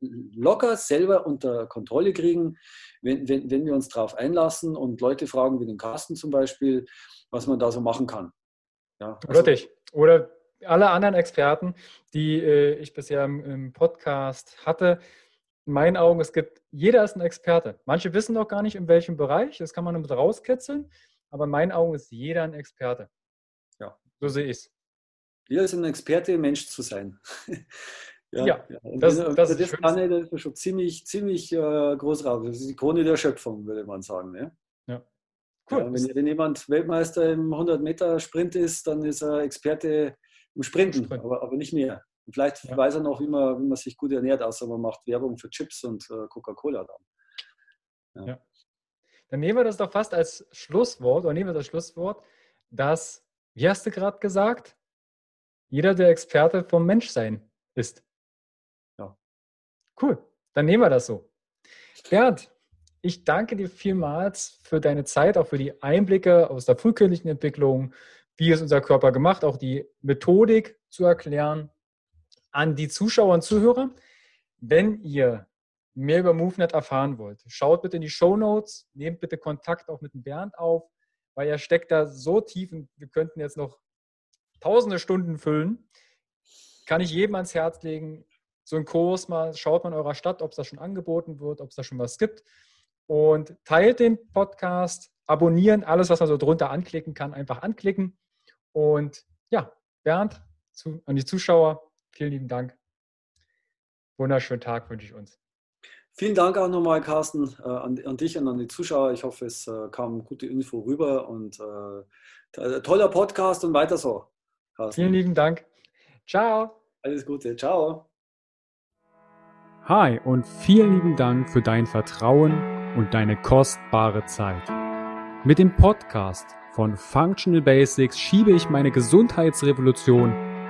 locker selber unter Kontrolle kriegen, wenn, wenn, wenn wir uns darauf einlassen und Leute fragen, wie den Carsten zum Beispiel, was man da so machen kann. Ja, also, Oder dich. Oder alle anderen Experten, die äh, ich bisher im, im, Podcast hatte. In meinen Augen, es gibt, jeder ist ein Experte. Manche wissen noch gar nicht, in welchem Bereich, das kann man damit rauskitzeln, aber in meinen Augen ist jeder ein Experte. So sehe ich es. Jeder ist ein Experte, Mensch zu sein. Ja, ja, ja. das, das, das, das kann ich, das ist schon ziemlich, ziemlich äh, groß raus. Das ist die Krone der Schöpfung, würde man sagen. Ne? Ja. Cool. Ja, wenn, wenn, jemand Weltmeister im 100-Meter-Sprint ist, dann ist er Experte im Sprinten, Sprint. aber, aber nicht mehr. Und vielleicht ja. weiß er noch, wie man, wie man sich gut ernährt, außer man macht Werbung für Chips und äh, Coca-Cola dann. Ja. Dann nehmen wir das doch fast als Schlusswort, oder nehmen wir das Schlusswort, dass, wie hast du gerade gesagt, jeder der Experte vom Menschsein ist. Ja. Cool, dann nehmen wir das so. Bernd, ich danke dir vielmals für deine Zeit, auch für die Einblicke aus der frühkindlichen Entwicklung, wie ist unser Körper gemacht, auch die Methodik zu erklären. An die Zuschauer und Zuhörer, wenn ihr mehr über MoveNet erfahren wollt, schaut bitte in die Show Notes, nehmt bitte Kontakt auch mit dem Bernd auf, weil er steckt da so tief und wir könnten jetzt noch tausende Stunden füllen. Kann ich jedem ans Herz legen. So einen Kurs mal, schaut man in eurer Stadt, ob es da schon angeboten wird, ob es da schon was gibt. Und teilt den Podcast, abonnieren, alles, was man so drunter anklicken kann, einfach anklicken. Und ja, Bernd, zu, an die Zuschauer, vielen lieben Dank. Wunderschönen Tag wünsche ich uns. Vielen Dank auch nochmal, Carsten, äh, an, an, dich und an die Zuschauer. Ich hoffe, es äh, kam gute Info rüber und äh, toller Podcast und weiter so. Carsten. Vielen lieben Dank. Ciao. Alles Gute. Ciao. Hi und vielen lieben Dank für dein Vertrauen und deine kostbare Zeit. Mit dem Podcast von Functional Basics schiebe ich meine Gesundheitsrevolution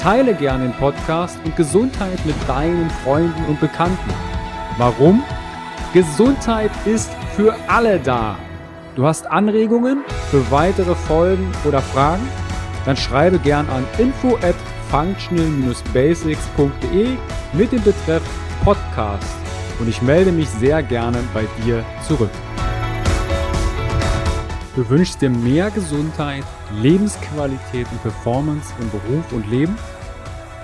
Teile gern den Podcast und Gesundheit mit deinen Freunden und Bekannten. Warum? Gesundheit ist für alle da. Du hast Anregungen für weitere Folgen oder Fragen? Dann schreibe gern an info at functional-basics.de mit dem Betreff Podcast und ich melde mich sehr gerne bei dir zurück. Du wünschst dir mehr Gesundheit, Lebensqualität und Performance im Beruf und Leben?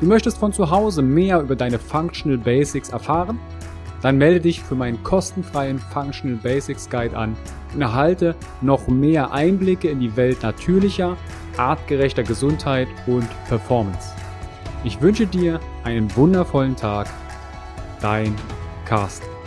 Du möchtest von zu Hause mehr über deine Functional Basics erfahren? Dann melde dich für meinen kostenfreien Functional Basics Guide an und erhalte noch mehr Einblicke in die Welt natürlicher, artgerechter Gesundheit und Performance. Ich wünsche dir einen wundervollen Tag. Dein Carsten.